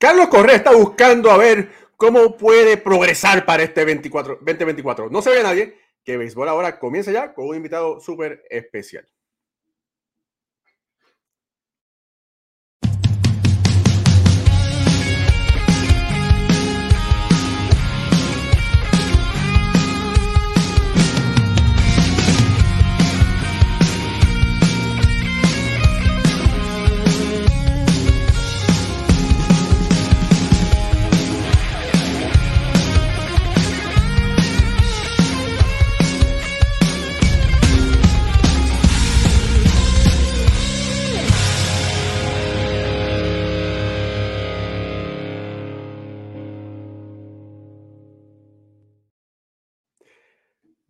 Carlos Correa está buscando a ver cómo puede progresar para este 24, 2024. No se ve nadie que Béisbol ahora comienza ya con un invitado súper especial.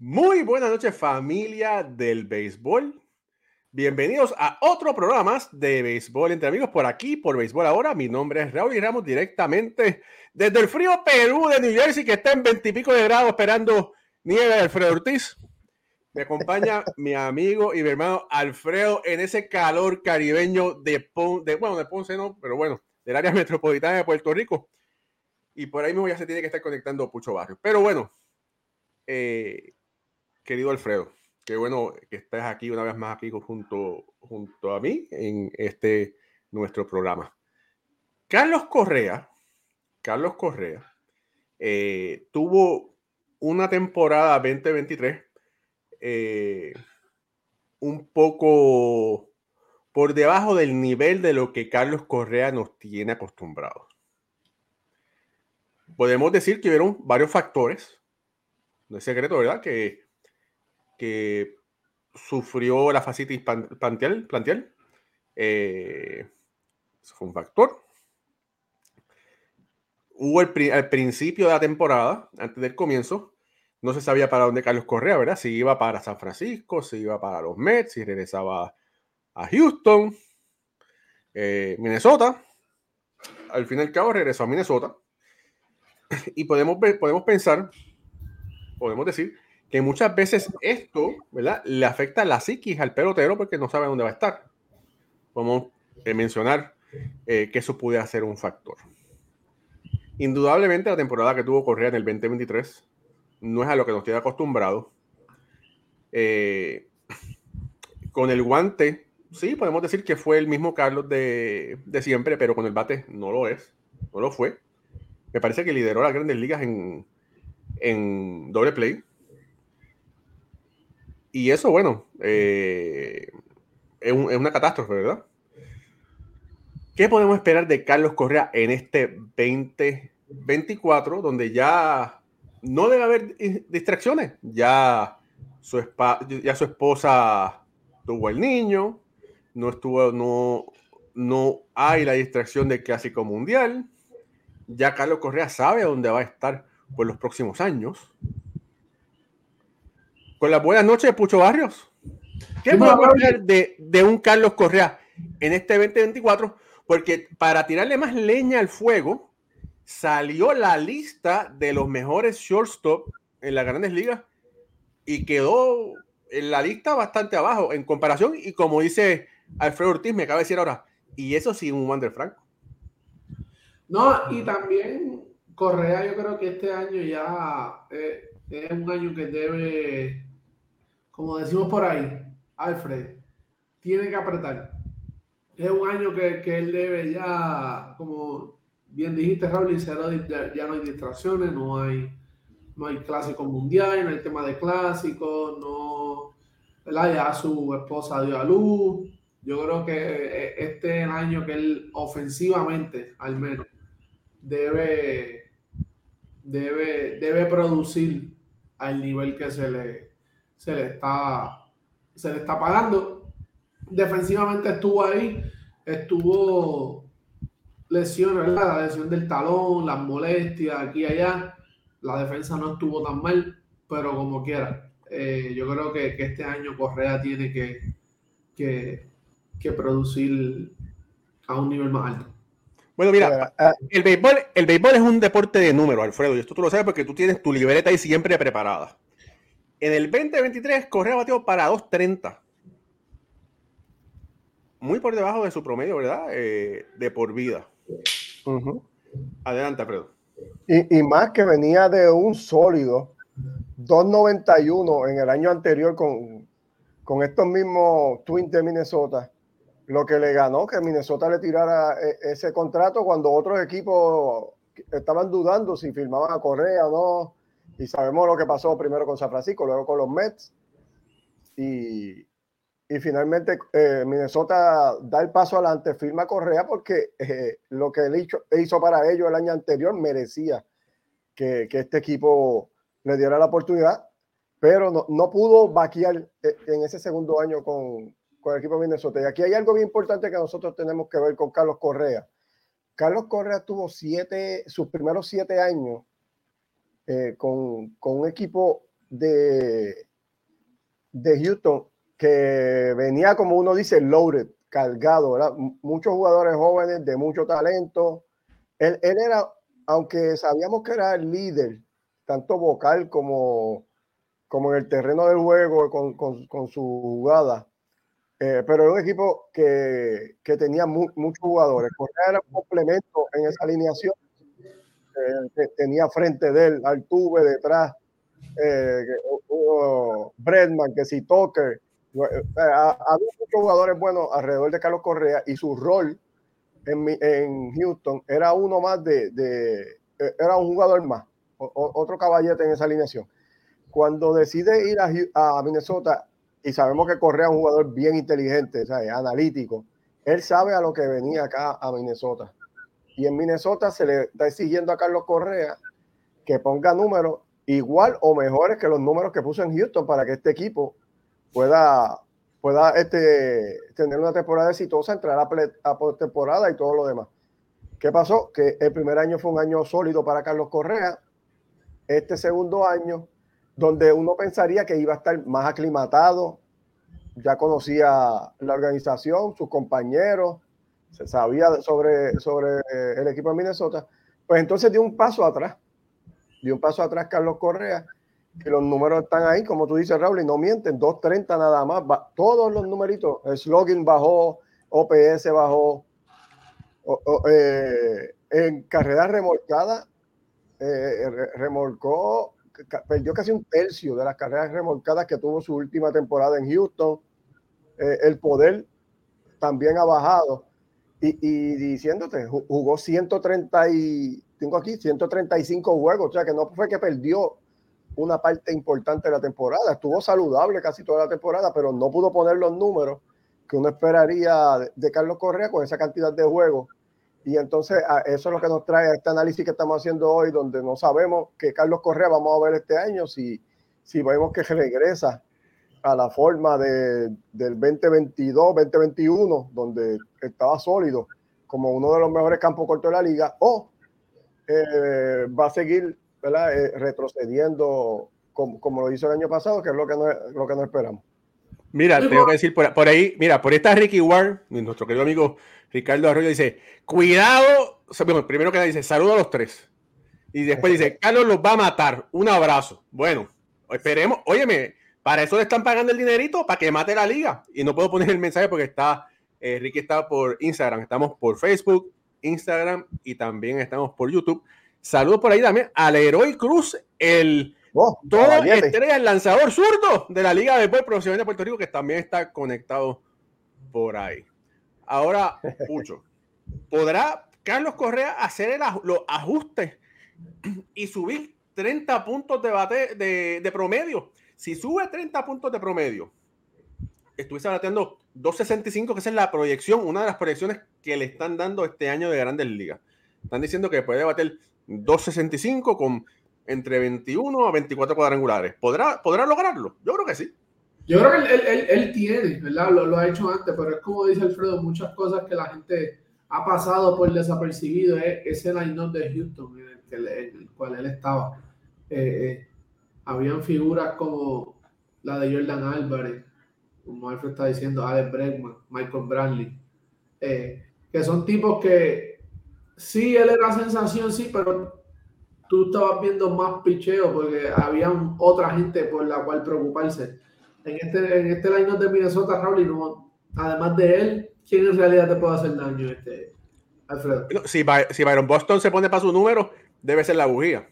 Muy buenas noches familia del béisbol. Bienvenidos a otro programa de béisbol entre amigos por aquí, por béisbol ahora. Mi nombre es Raúl y Ramos directamente desde el frío Perú de New Jersey que está en veintipico de grados esperando nieve de Alfredo Ortiz. Me acompaña mi amigo y mi hermano Alfredo en ese calor caribeño de, de bueno, de Ponce no, pero bueno, del área metropolitana de Puerto Rico. Y por ahí mismo ya se tiene que estar conectando Pucho Barrio. Pero bueno, eh, querido Alfredo. Qué bueno que estés aquí una vez más aquí junto, junto a mí en este nuestro programa. Carlos Correa, Carlos Correa, eh, tuvo una temporada 2023 eh, un poco por debajo del nivel de lo que Carlos Correa nos tiene acostumbrados. Podemos decir que hubieron varios factores, no es secreto, ¿verdad? Que que sufrió la fascitis planteal. planteal. Eh, fue un factor. Hubo el, al principio de la temporada, antes del comienzo, no se sabía para dónde Carlos Correa, ¿verdad? Si iba para San Francisco, si iba para los Mets, si regresaba a Houston, eh, Minnesota. Al fin y al cabo regresó a Minnesota. Y podemos, podemos pensar, podemos decir, que muchas veces esto, ¿verdad? Le afecta a la psiquis al pelotero porque no sabe dónde va a estar. Podemos eh, mencionar eh, que eso puede ser un factor. Indudablemente la temporada que tuvo Correa en el 2023 no es a lo que nos tiene acostumbrado. Eh, con el guante, sí, podemos decir que fue el mismo Carlos de, de, siempre, pero con el bate no lo es, no lo fue. Me parece que lideró las grandes ligas en, en doble play y eso, bueno, eh, es, una catástrofe, ¿verdad? ¿Qué podemos esperar de Carlos Correa en este 2024, donde ya no debe haber distracciones? Ya su, ya su esposa tuvo el niño, no estuvo, no, no hay la distracción del clásico mundial. Ya Carlos Correa sabe dónde va a estar por los próximos años con las buenas noches de Pucho Barrios. ¿Qué podemos hablar de, de, un Carlos Correa en este 2024? Porque para tirarle más leña al fuego, salió la lista de los mejores shortstop en las grandes ligas y quedó en la lista bastante abajo en comparación. Y como dice Alfredo Ortiz, me acaba de decir ahora, y eso sí, un Wander Franco. No, y también Correa, yo creo que este año ya eh, es un año que debe como decimos por ahí, Alfred, tiene que apretar. Es un año que, que él debe ya, como bien dijiste, Raúl, ya, ya no hay distracciones, no hay, no hay clásico mundial, no hay tema de clásico, no, ¿verdad? Ya su esposa dio a luz. Yo creo que eh, este es el año que él ofensivamente, al menos, debe, debe, debe producir al nivel que se le, se le está, se le está pagando. Defensivamente estuvo ahí, estuvo lesiones, La lesión del talón, las molestias aquí y allá. La defensa no estuvo tan mal, pero como quiera. Eh, yo creo que, este año Correa tiene que, que, producir a un nivel más alto. Bueno, mira, ah, el béisbol, el béisbol es un deporte de números, Alfredo, y esto tú lo sabes porque tú tienes tu libreta ahí siempre preparada. En el 2023, Correa batió para 2.30. Muy por debajo de su promedio, ¿verdad? Eh, de por vida. Adelante, Alfredo. Y, y, más que venía de un sólido 2.91 en el año anterior con, con estos mismos Twins de Minnesota. Lo que le ganó que Minnesota le tirara e, ese contrato cuando otros equipos estaban dudando si firmaban a Correa o no. Y sabemos lo que pasó primero con San Francisco, luego con los Mets. Y, y finalmente eh, Minnesota da el paso adelante, firma Correa porque eh, lo que él hizo, para ellos el año anterior merecía que, que, este equipo le diera la oportunidad, pero no, no pudo vaquear eh, en ese segundo año con, con, el equipo de Minnesota. Y aquí hay algo bien importante que nosotros tenemos que ver con Carlos Correa. Carlos Correa tuvo siete, sus primeros siete años con, con un equipo de, de Houston que venía, como uno dice, loaded, cargado, ¿verdad? Muchos jugadores jóvenes de mucho talento. Él, él, era, aunque sabíamos que era el líder, tanto vocal como, como en el terreno del juego, con, con, con su jugada, eh, pero era un equipo que, que tenía mu, muchos jugadores. Correa era un complemento en esa alineación. Eh, tenía frente de él, al tuve detrás, eh, Bredman, que si Tucker, eh, había muchos jugadores buenos alrededor de Carlos Correa y su rol en, en Houston era uno más de, de, eh, era un jugador más, otro caballete en esa alineación. Cuando decide ir a, a, Minnesota y sabemos que Correa es un jugador bien inteligente, ¿sabes? analítico, él sabe a lo que venía acá a Minnesota. Y en Minnesota se le está exigiendo a Carlos Correa que ponga números igual o mejores que los números que puso en Houston para que este equipo pueda, pueda este, tener una temporada exitosa, entrar a, a temporada y todo lo demás. ¿Qué pasó? Que el primer año fue un año sólido para Carlos Correa. Este segundo año, donde uno pensaría que iba a estar más aclimatado, ya conocía la organización, sus compañeros, se sabía sobre, sobre el equipo de Minnesota, pues entonces dio un paso atrás, dio un paso atrás Carlos Correa que los números están ahí, como tú dices, Raúl, y no mienten, 2.30 nada más, todos los numeritos, el slogan bajó, OPS bajó, eh, en carrera remolcada, eh, remolcó, perdió casi un tercio de las carreras remolcadas que tuvo su última temporada en Houston, eh, el poder también ha bajado, y, y diciéndote, jugó 130 y, tengo aquí 135 juegos, o sea que no fue que perdió una parte importante de la temporada. Estuvo saludable casi toda la temporada, pero no pudo poner los números que uno esperaría de Carlos Correa con esa cantidad de juegos. Y entonces eso es lo que nos trae este análisis que estamos haciendo hoy, donde no sabemos que Carlos Correa vamos a ver este año si, si vemos que regresa a la forma de, del 2022, 2021, donde estaba sólido como uno de los mejores campos cortos de la liga, o eh, va a seguir eh, retrocediendo como, como, lo hizo el año pasado, que es lo que no, lo que no esperamos. Mira, tengo que decir por, ahí, mira, por esta Ricky Ward, nuestro querido amigo Ricardo Arroyo dice, cuidado, primero que nada dice, saludo a los tres. Y después dice, Carlos los va a matar, un abrazo. Bueno, esperemos, óyeme, para eso le están pagando el dinerito, para que mate la liga. Y no puedo poner el mensaje porque está, eh, Ricky está por Instagram, estamos por Facebook, Instagram y también estamos por YouTube. Saludos por ahí también al Héroe Cruz, el oh, todo estrella, el lanzador zurdo de la Liga de Béisbol Profesional de Puerto Rico, que también está conectado por ahí. Ahora, Pucho, ¿podrá Carlos Correa hacer los ajustes y subir 30 puntos de, bate, de, de, promedio? Si sube 30 puntos de promedio, estuviese bateando 2.65, que esa es la proyección, una de las proyecciones que le están dando este año de Grandes Ligas. Están diciendo que puede bater 265 con entre 21 a 24 cuadrangulares. ¿Podrá, ¿Podrá lograrlo? Yo creo que sí. Yo creo que él, él, tiene, ¿verdad? Lo, lo, ha hecho antes, pero es como dice Alfredo, muchas cosas que la gente ha pasado por desapercibido. Es ese line de Houston en el, que, en el, cual él estaba. Eh, eh, habían figuras como la de Jordan Álvarez, como Alfredo está diciendo, Alex Bregman, Michael Bradley, eh, que son tipos que sí, él era sensación, sí, pero tú estabas viendo más picheo porque había otra gente por la cual preocuparse. En este, en este line de Minnesota, Raúl, no, además de él, ¿quién en realidad te puede hacer daño? Este, Alfredo. Si, si Byron Boston se pone para su número, debe ser la bugía.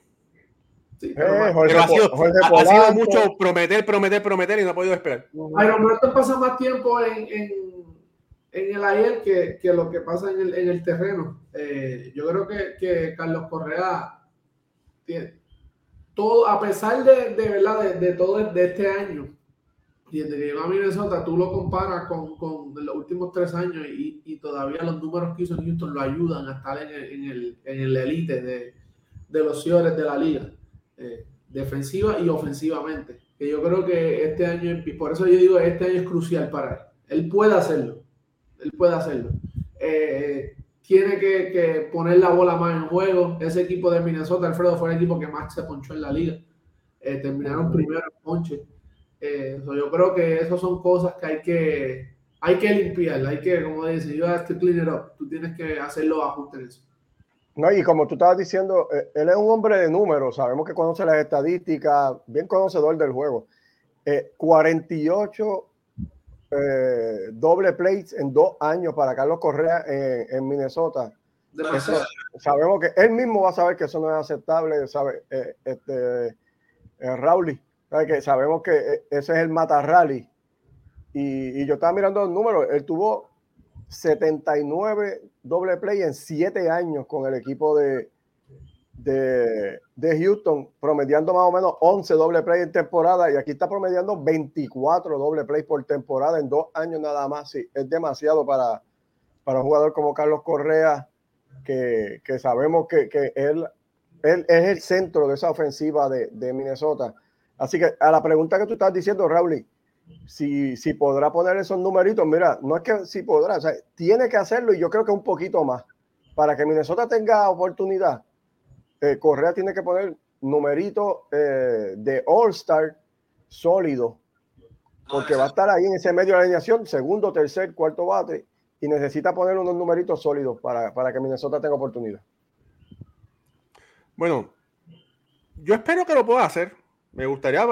Sí, Eh, pero Jorge Pero ha sido, Jorge ha- ha Polanco. sido mucho prometer, prometer, prometer y no ha podido esperar. Boston pasa más tiempo en, en, en el ayer que, que lo que pasa en el, en el terreno. Eh, yo creo que, que Carlos Correa tiene todo, a pesar de, de verdad de, de todo de este año, y desde que llegó a Minnesota, tú lo comparas con, con los últimos tres años y, y todavía los números que hizo en Houston lo ayudan a estar en el, en el, en el elite de, de los señores de la liga, eh, defensiva y ofensivamente. Que yo creo que este año, por eso yo digo, este año es crucial para él. Él puede hacerlo, él puede hacerlo. Eh, tiene que, que poner la bola más en juego. Ese equipo de Minnesota, Alfredo, fue el equipo que más se ponchó en la liga. Eh, terminaron primero en ponche. So yo creo que esas son cosas que hay que, hay que limpiar, hay que, como dice, you have to clean it up. Tú tienes que hacer los ajustes en eso. No, y como tú estabas diciendo, eh, él es un hombre de números, sabemos que conoce las estadísticas, bien conocedor del juego. Eh, 48 eh, doble plays en dos años para Carlos Correa en, en Minnesota. Sabemos que él mismo va a saber que eso no es aceptable, sabe, eh, este, eh, sabe que sabemos que ese es el mata rally. Y, y yo estaba mirando los números, él tuvo 79 doble play en 7 años con el equipo de, de, de Houston, promediando más o menos 11 doble play en temporada y aquí está promediando 24 doble play por temporada en dos años nada más. Sí, es demasiado para, para un jugador como Carlos Correa, que, que sabemos que, que él, él es el centro de esa ofensiva de, de Minnesota. Así que a la pregunta que tú estás diciendo, Raúl, si, si podrá poner esos numeritos, mira, no es que si podrá, o sea, tiene que hacerlo y yo creo que un poquito más. Para que Minnesota tenga oportunidad, eh, Correa tiene que poner numeritos eh, de All-Star sólido, porque va a estar ahí en ese medio de alineación, segundo, tercer, cuarto bate, y necesita poner unos numeritos sólidos para, para que Minnesota tenga oportunidad. Bueno, yo espero que lo pueda hacer. Me gustaría,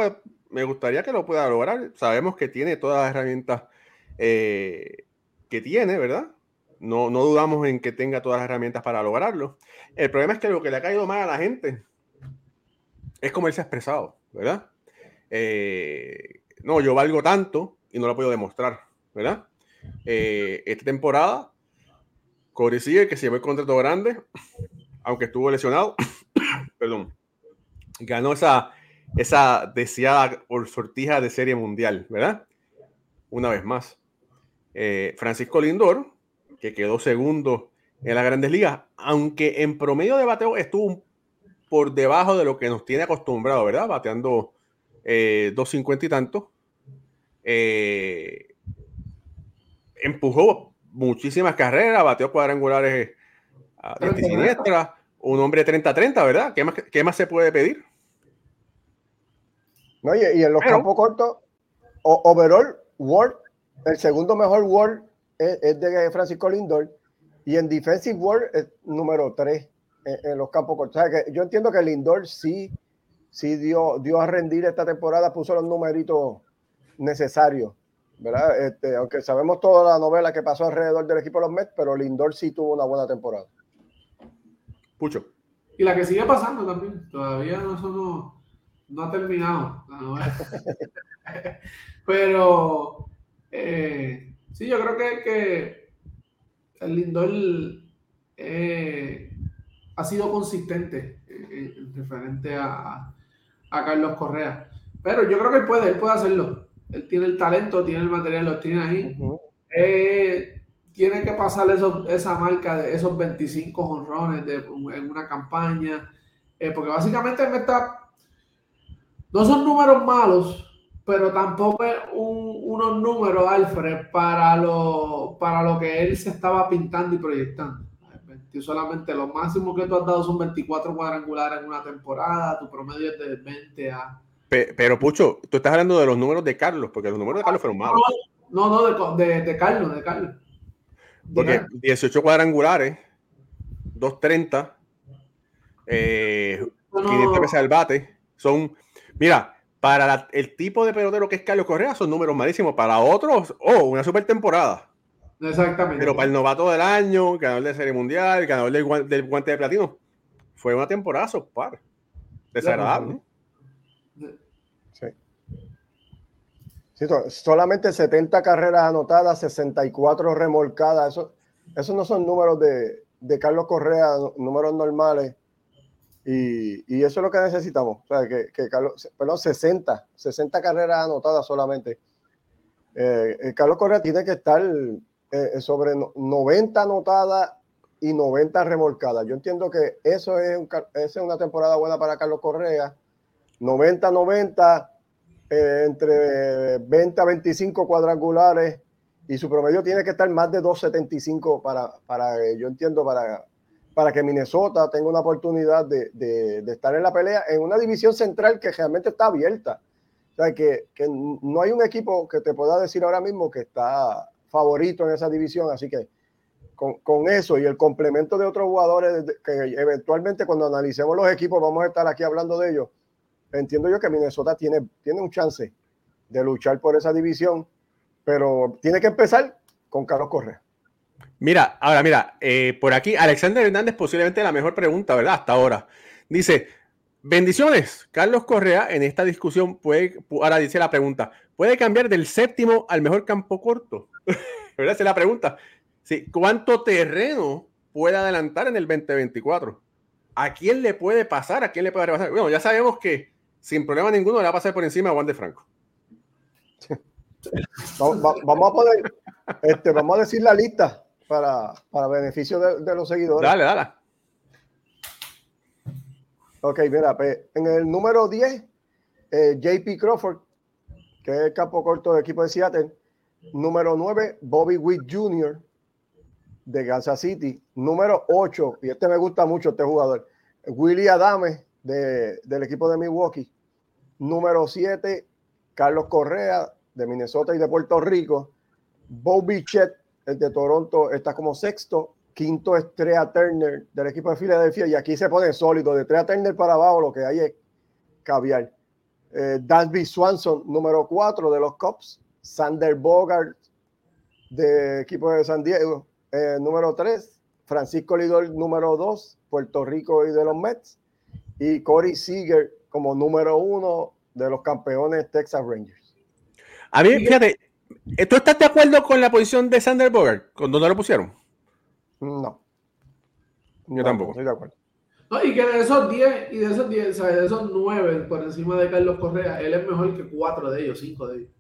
me gustaría que lo pueda lograr. Sabemos que tiene todas las herramientas eh, que tiene, ¿verdad? No, no dudamos en que tenga todas las herramientas para lograrlo. El problema es que lo que le ha caído mal a la gente es como él se ha expresado, ¿verdad? Eh, no, yo valgo tanto y no lo puedo demostrar, ¿verdad? Eh, esta temporada, Corey sigue que se llevó el contrato grande, aunque estuvo lesionado, perdón, ganó esa, esa deseada sortija de serie mundial, ¿verdad? Una vez más. Eh, Francisco Lindor, que quedó segundo en las grandes ligas, aunque en promedio de bateo estuvo por debajo de lo que nos tiene acostumbrado, ¿verdad? Bateando eh, 2.50 y tanto. Eh, empujó muchísimas carreras, bateó cuadrangulares a diestra y siniestra, un hombre 30-30, ¿verdad? ¿Qué más, ¿Qué más se puede pedir? No, y, y en los Pero- campos cortos, o- overall, World, el segundo mejor World es, es de Francisco Lindor, y en Defensive World es número 3 en, en los campos cortos. O sea, que yo entiendo que Lindor sí, sí dio, dio a rendir esta temporada, puso los numeritos necesarios, ¿verdad? Este, aunque sabemos toda la novela que pasó alrededor del equipo de los Mets, pero Lindor sí tuvo una buena temporada. Pucho. Y la que sigue pasando también. Todavía no, eso no, ha terminado. la novela. Pero eh, sí, yo creo que, que el Lindor eh, ha sido consistente en, en referente a, a Carlos Correa. Pero yo creo que él puede, él puede hacerlo. Él tiene el talento, tiene el material, lo tiene ahí. Ujú. Eh, tiene que pasar esos- esa marca de esos 25 honrones de, en una campaña, eh, porque básicamente él me está, no son números malos, pero tampoco es un- unos números, Alfred, para lo, para lo que él se estaba pintando y proyectando. Solamente lo máximo que tú has dado son 24 cuadrangulares en una temporada, tu promedio es de 20 a... Pe- Pero, Pucho, tú estás hablando de los números de Carlos, porque los números de Carlos fueron malos. No, no, de, de, de Carlos, de Carlos. Porque 18 cuadrangulares, 230, eh, No, no, 500 veces al bate, son, mira, para la- el tipo de pelotero que es Carlos Correa, son números malísimos. Para otros, oh, una super temporada. Exactamente. Pero para el novato del año, ganador de Serie Mundial, ganador del, del guante de platino, fue una temporada par. Desagradable. Sí. sí. Solamente 70 carreras anotadas, 64 remolcadas. Eso, esos no son números de, de Carlos Correa, números normales. Y, y, eso es lo que necesitamos. O sea, que, que Carlos, perdón, 60, 60 carreras anotadas solamente. Eh, eh, Carlos Correa tiene que estar eh, sobre 90 anotadas y 90 remolcadas. Yo entiendo que eso es, es una temporada buena para Carlos Correa. 90-90, entre 20 a 25 cuadrangulares y su promedio tiene que estar más de 2.75 para, para yo entiendo, para, para que Minnesota tenga una oportunidad de, de, estar en la pelea en una división central que realmente está abierta. O sea, que, que, no hay un equipo que te pueda decir ahora mismo que está favorito en esa división, así que con, con eso y el complemento de otros jugadores que eventualmente cuando analicemos los equipos vamos a estar aquí hablando de ellos, entiendo yo que Minnesota tiene, tiene un chance de luchar por esa división pero tiene que empezar con Carlos Correa. Mira, ahora mira, eh, por aquí Alexander Hernández posiblemente la mejor pregunta, ¿verdad? Hasta ahora. Dice, bendiciones, Carlos Correa en esta discusión puede, ahora dice la pregunta, ¿puede cambiar del séptimo al mejor campo corto? ¿Verdad? Esa es la pregunta. Sí, ¿cuánto terreno puede adelantar en el 2024? ¿A quién le puede pasar? ¿A quién le puede pasar? Bueno, ya sabemos que sin problema ninguno le va a pasar por encima a Juan de Franco. Vamos, a poder, este, vamos a decir la lista para, para beneficio de, los seguidores. Dale, dale. Ok, mira, pues, en el número 10, eh, JP Crawford, que es el campo corto del equipo de Seattle. Número 9, Bobby Witt Jr. de Kansas City. Número 8, y este me gusta mucho, este jugador, Willie Adame de, del equipo de Milwaukee. Número 7, Carlos Correa de Minnesota y de Puerto Rico. Bobby Chet, el de Toronto, está como sexto. Quinto es Trea Turner del equipo de Filadelfia. Y aquí se pone sólido. De Trea Turner para abajo lo que hay es caviar. Eh, Swanson, número cuatro de los Cubs. Sander Bogart, de equipo de San Diego, eh, número tres. Francisco Lidor, número dos, Puerto Rico y de los Mets. Y Corey Seager como número uno de los campeones Texas Rangers. A mí, fíjate, ¿tú estás de acuerdo con la posición de Sander Bogart? ¿Con dónde lo pusieron? No. Yo tampoco. Estoy de acuerdo. No, y que de esos 10 y de esos 10, ¿sabes? de esos 9 por encima de Carlos Correa, él es mejor que 4 de ellos, 5 de ellos.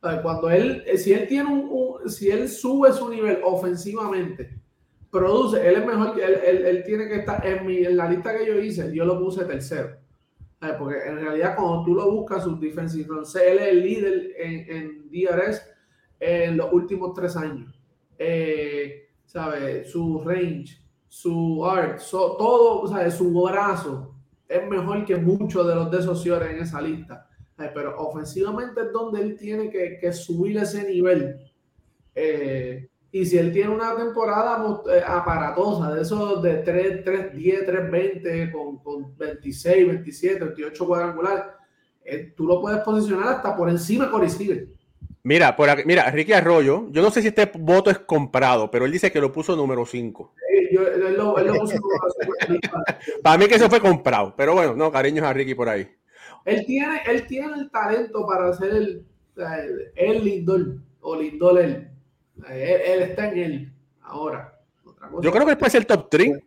¿Sabes? Cuando él, si él tiene un, si él sube su nivel ofensivamente, produce, él es mejor, él, él, él tiene que estar en, mi, en la lista que yo hice, yo lo puse tercero. Porque en realidad cuando tú lo buscas, sus defensive runs, él es el líder en, en, DRS en los últimos tres años. Eh, ¿Sabe? Su range, su art, todo, ¿sabe? Su brazo es mejor que muchos de los de esos en esa lista. Pero ofensivamente es donde él tiene que, que subir ese nivel. Eh, y si él tiene una temporada eh, aparatosa, de esos de 3, 3, 10, 3, 20, con, con 26, 27, 28 cuadrangulares, eh, tú lo puedes posicionar hasta por encima de Corey Seager. Mira, por aquí, mira, Ricky Arroyo, yo no sé si este voto es comprado, pero él dice que lo puso número 5. Sí, él, lo, él lo puso Para mí que eso fue comprado, pero bueno, no, cariños a Ricky por ahí. Él tiene, él tiene el talento para hacer el, el, el Lindol, o Lindol él él, está en él ahora. Yo creo que puede ser el top 3.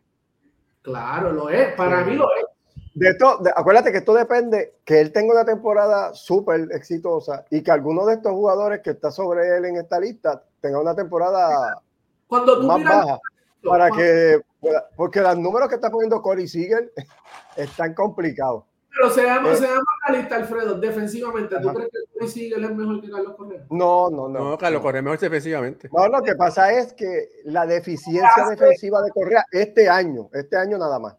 Claro, lo es. Para mí lo es. De esto, acuérdate que esto depende que él tenga una temporada súper exitosa y que alguno de estos jugadores que está sobre él en esta lista tenga una temporada Cuando más baja. Para que, porque los números que está poniendo Corey Siegel están complicados. Pero se llama, eh, la lista, Alfredo, defensivamente. ¿Tú crees que Corey Siegel es mejor que Carlos Correa? No, no, no. No, Carlos Correa es mejor defensivamente. No, lo que pasa es que la deficiencia defensiva de Correa este año, este año nada más,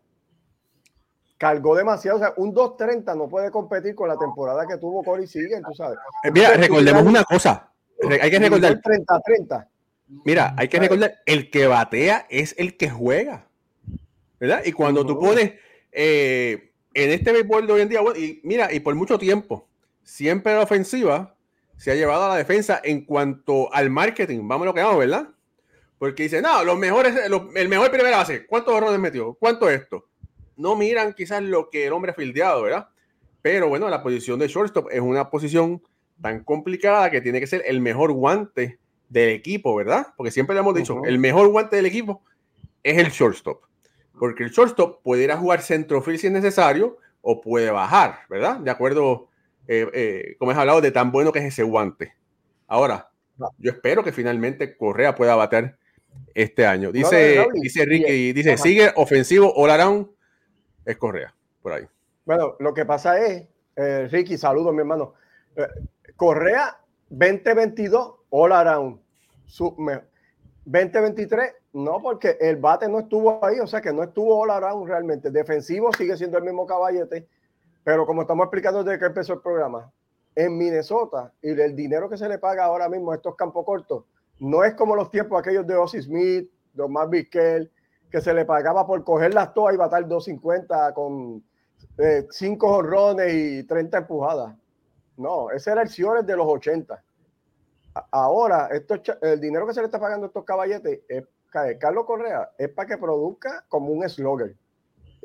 cargó demasiado. O sea, un 2.30 no puede competir con la temporada que tuvo Corey Siegel, tú sabes. Eh, mira, recordemos una cosa. Hay que recordar. 30-30. Mira, hay que recordar, el que batea es el que juega. ¿Verdad? Y cuando tú pones... Eh, en este béisbol de hoy en día, y mira, y por mucho tiempo, siempre la ofensiva se ha llevado a la defensa en cuanto al marketing. Vamos a lo que vamos, ¿verdad? Porque dice, no, los mejores, el mejor primera base, ¿cuántos errores metió? ¿Cuánto esto? No miran quizás lo que el hombre ha fildeado, ¿verdad? Pero bueno, la posición de shortstop es una posición tan complicada que tiene que ser el mejor guante del equipo, ¿verdad? Porque siempre le hemos dicho, el mejor guante del equipo es el shortstop. Porque el shortstop puede ir a jugar centrofield si es necesario o puede bajar, ¿verdad? De acuerdo, eh, eh, como has hablado, de tan bueno que es ese guante. Ahora, yo espero que finalmente Correa pueda bater este año. Dice, dice Ricky, dice, sigue ofensivo all around, es Correa, por ahí. Bueno, lo que pasa es, eh, Ricky, saludos mi hermano. Correa 2022 all around. 2023 no, porque el bate no estuvo ahí, o sea que no estuvo all around realmente. Defensivo sigue siendo el mismo caballete, pero como estamos explicando desde que empezó el programa, en Minnesota y el dinero que se le paga ahora mismo a estos campos cortos, no es como los tiempos aquellos de Ozzy Smith, de Omar Vizquel, que se le pagaba por coger las toas y batar 250 con 5 eh, horrones y 30 empujadas. No, ese era el Ciores de los 80. Ahora, el dinero que se le está pagando a estos caballetes es Carlos Correa es para que produzca como un slogger.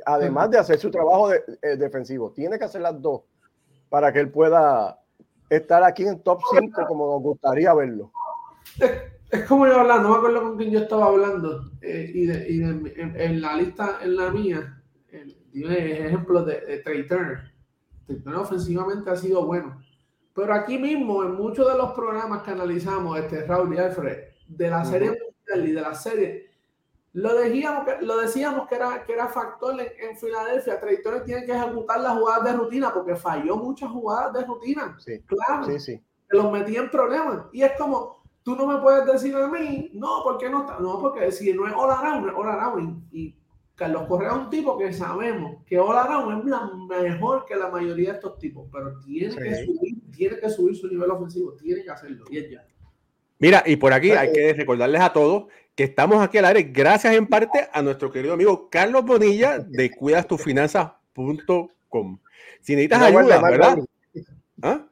Además de hacer su trabajo de, eh, defensivo, tiene que hacer las dos para que él pueda estar aquí en top 5 como nos gustaría verlo. Es, como yo hablando, no me acuerdo con quién yo estaba hablando, eh, y, en, la lista, en la mía, tiene ejemplos de, de Trey Turner. ofensivamente ha sido bueno. Pero aquí mismo, en muchos de los programas que analizamos, este Raúl y Alfred, de la serie y de la serie, lo decíamos que, lo decíamos que era, que era factor en, Filadelfia. Trayectoria tiene que ejecutar las jugadas de rutina porque falló muchas jugadas de rutina. Sí, claro. Sí, sí. Que los metía en problemas. Y es como, tú no me puedes decir a mí, no, ¿por qué no está? No, porque si no es All Around, es All Around. Y, Carlos Correa es un tipo que sabemos que All Around es la mejor que la mayoría de estos tipos, pero tiene, que subir, tiene que subir su nivel ofensivo, tiene que hacerlo. Y es ya. Mira, y por aquí hay que recordarles a todos que estamos aquí al aire gracias en parte a nuestro querido amigo Carlos Bonilla de cuidastufinanzas.com. Si necesitas ayuda, ¿verdad? ¿Ah?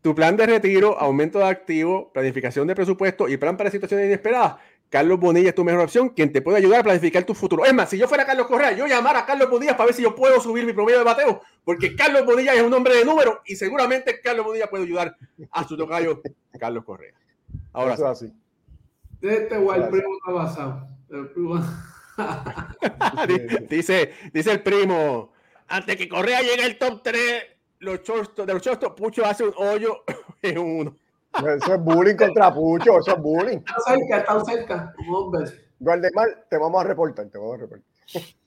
tu, plan de retiro, aumento de activo, planificación de presupuesto y plan para situaciones inesperadas, Carlos Bonilla es tu mejor opción, quien te puede ayudar a planificar tu futuro. Es más, si yo fuera Carlos Correa, yo llamara a Carlos Bonilla para ver si yo puedo subir mi promedio de bateo, porque Carlos Bonilla es un hombre de número y seguramente Carlos Bonilla puede ayudar a su tocayo Carlos Correa. Ahora sí. Este el primo está basado. dice, dice el primo, antes que Correa llegue al top 3 los de los chostos, Pucho hace un hoyo en uno. Eso es bullying contra Pucho, eso es bullying. Está cerca, está cerca. Guardemar, te vamos a reportar, te vamos a reportar.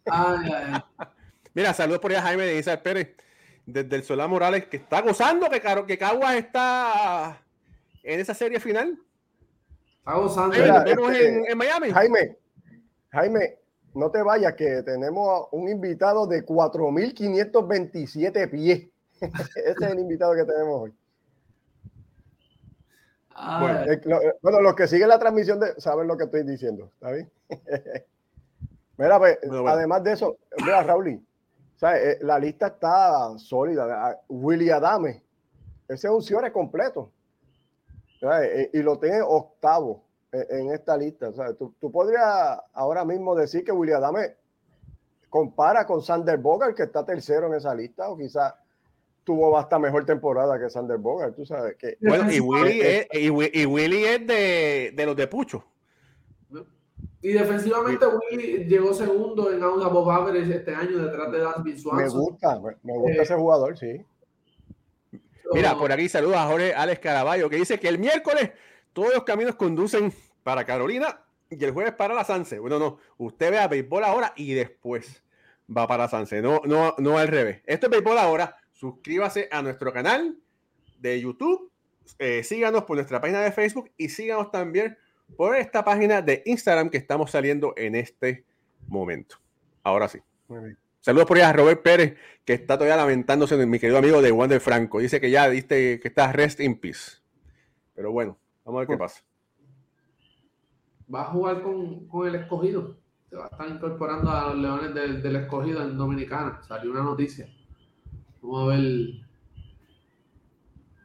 Ay, ay. Mira, saludos por ahí a Jaime de Isabel Pérez, desde el Solá Morales, que está gozando que, que Caguas está en esa serie final. Está gozando. Este, en, Miami. Jaime, Jaime, no te vayas, que tenemos un invitado de 4.527 pies. Ese es el invitado que tenemos hoy. Eh, bueno, los que siguen la transmisión de, saben lo que estoy diciendo, ¿está bien? Mira, pues, además de eso, mira, Raúl, eh, la lista está sólida. Willy Adame, ese es un cierre completo. Eh, y lo tiene octavo en esta lista. Tú, tú, podrías ahora mismo decir que Willy Adame compara con Sander Bogart, que está tercero en esa lista, o quizás tuvo bastante mejor temporada que Sander Bogart, tú sabes que. Bueno, y Willy es, y, Willy es de, de, los de Pucho. Y defensivamente Willy llegó segundo en un Bob Average este año detrás de Dansby Swanson. Me gusta, me gusta ese jugador, sí. Mira, por aquí saluda a Jorge Alex Caraballo que dice que el miércoles todos los caminos conducen para Carolina y el jueves para la Sanse. Bueno, no, usted vea béisbol ahora y después va para Sanse, no, no, no al revés. Esto es béisbol ahora suscríbase a nuestro canal de YouTube, eh, síganos por nuestra página de Facebook y síganos también por esta página de Instagram que estamos saliendo en este momento. Ahora sí. Saludos por ahí a Robert Pérez, que está todavía lamentándose de mi querido amigo de Wander Franco. Dice que ya diste que está rest in peace. Pero bueno, vamos a ver qué pasa. Va a jugar con, el escogido. Se va a estar incorporando a los leones del, del escogido en Dominicana. Salió una noticia. Vamos a ver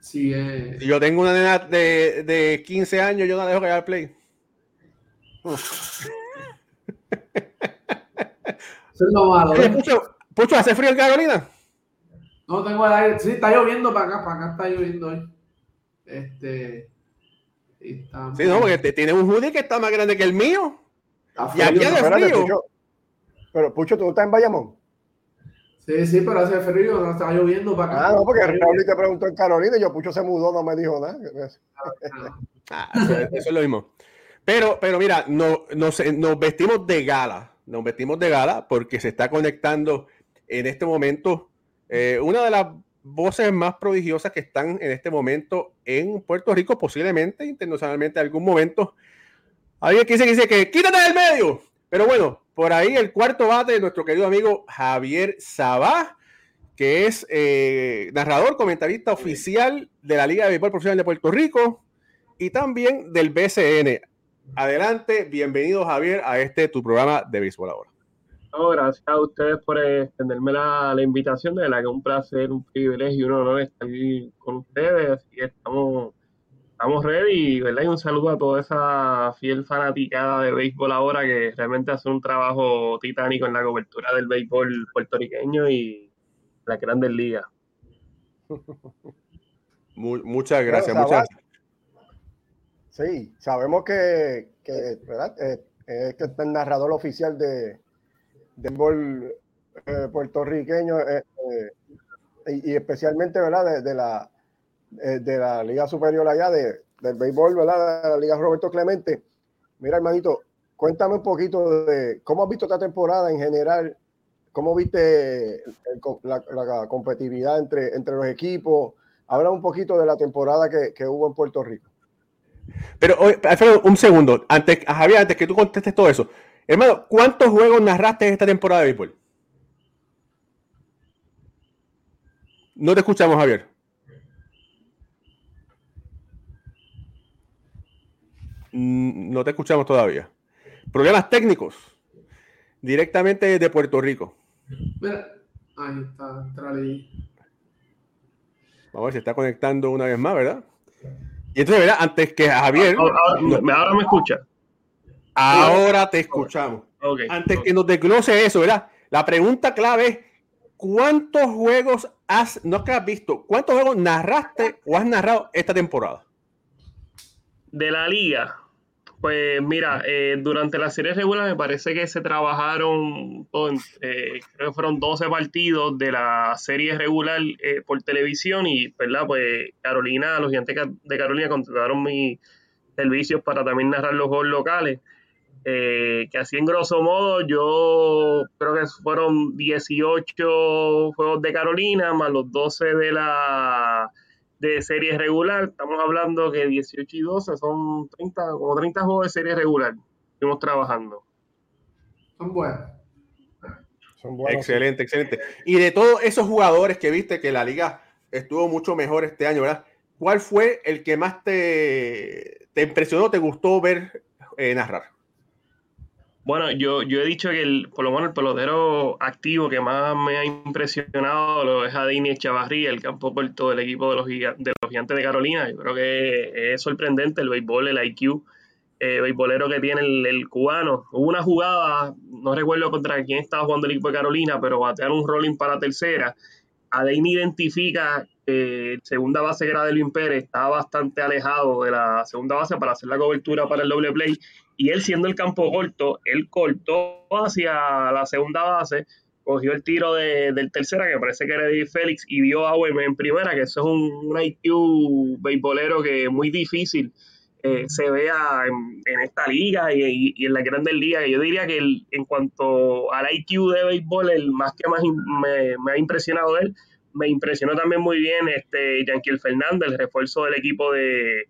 Sí. Si yo tengo una nena de, de 15 años, yo no la dejo haga play. Eso es lo malo. ¿eh? Pucho, Pucho, ¿hace frío en Carolina? No tengo el aire. Sí, está lloviendo para acá, para acá está lloviendo hoy. Este. estamos- Sí, no, porque te- tiene un hoodie que está más grande que el mío. Está y aquí hace Espérate, frío. Pucho. Pero Pucho, ¿tú estás en Bayamón? Sí, sí, pero hace frío, no está lloviendo para acá. Ah, no, porque Raúl te preguntó en Carolina y yo, Pucho se mudó, no me dijo nada. Ah, eso, eso es lo mismo. Pero, pero mira, no, nos, nos vestimos de gala. Nos vestimos de gala porque se está conectando en este momento eh, una de las voces más prodigiosas que están en este momento en Puerto Rico, posiblemente internacionalmente en algún momento. Alguien que dice, que dice que quítate del medio. Pero bueno, por ahí el cuarto bate de nuestro querido amigo Javier Sabá, que es eh, narrador, comentarista oficial de la Liga de Béisbol Profesional de Puerto Rico y también del BCN. Adelante, bienvenido Javier a este tu programa de béisbol ahora. No, gracias a ustedes por extenderme la, la invitación, de verdad que es un placer, un privilegio y un honor estar aquí con ustedes, que estamos, estamos ready, ¿verdad? Y un saludo a toda esa fiel fanaticada de béisbol ahora que realmente hace un trabajo titánico en la cobertura del béisbol puertorriqueño y las grandes ligas. Mu- muchas gracias, Bueno, muchas Sí, sabemos que, que ¿verdad? Eh, es que es el narrador oficial de béisbol eh, puertorriqueño eh, eh, y, y especialmente ¿verdad? De, de la eh, de la Liga Superior allá de, del béisbol, ¿verdad? De la Liga Roberto Clemente. Mira, hermanito, cuéntame un poquito de cómo has visto esta temporada en general, cómo viste la, competitividad entre, entre los equipos. Habla un poquito de la temporada que, que hubo en Puerto Rico. Pero, un segundo. Antes, a Javier, antes que tú contestes todo eso. Hermano, ¿cuántos juegos narraste esta temporada de béisbol? No te escuchamos, Javier. No te escuchamos todavía. Problemas técnicos. Directamente desde Puerto Rico. Mira, ahí está, ahí. Vamos a ver si está conectando una vez más, ¿verdad? Y entonces, ¿verdad? Antes que Javier, Ahora, ahora- me- ahora me escucha. ahora te escuchamos. Ok. antes que nos desglose eso, ¿verdad? La pregunta clave es, ¿cuántos juegos has, no que has visto, cuántos juegos narraste o has narrado esta temporada? De la liga, pues mira, eh, durante la serie regular me parece que se trabajaron, en- eh, creo que fueron 12 partidos de la serie regular eh, por televisión y, ¿verdad? Pues Carolina, los gigantes de Carolina contrataron mis servicios para también narrar los juegos locales. eh, que así en grosso modo yo creo que fueron 18 juegos de Carolina más los 12 de la de serie regular, estamos hablando que 18 y 12 son 30, como 30 juegos de serie regular. Estuvimos trabajando. Son buenos. Son buenos. excelente, excelente. Y de todos esos jugadores que viste que la liga estuvo mucho mejor este año, ¿verdad? ¿Cuál fue el que más te, te impresionó, te gustó ver eh, narrar? Bueno, yo, yo he dicho que el, por lo menos el pelotero activo que más me ha impresionado lo es Adini Echavarría, el campo puerto del equipo de los, gigantes de Carolina. Yo creo que es sorprendente el béisbol, el IQ eh, beisbolero que tiene el, cubano. Hubo una jugada, no recuerdo contra quién estaba jugando el equipo de Carolina, pero batear un rolling para tercera. Adeini identifica que el segunda base que era Delvin Pérez estaba bastante alejado de la segunda base para hacer la cobertura para el doble play y él siendo el campo corto, él cortó hacia la segunda base, cogió el tiro de, del tercera, que parece que era de Félix, y dio a en, en primera, que eso es un, un IQ beisbolero que es muy difícil eh, se vea en, en esta liga y, y- y en la grandes ligas. Yo diría que el- en cuanto al IQ de béisbol, el más que más me, me ha impresionado de él, me impresionó también muy bien este Yanquiel Fernández, el refuerzo del equipo de,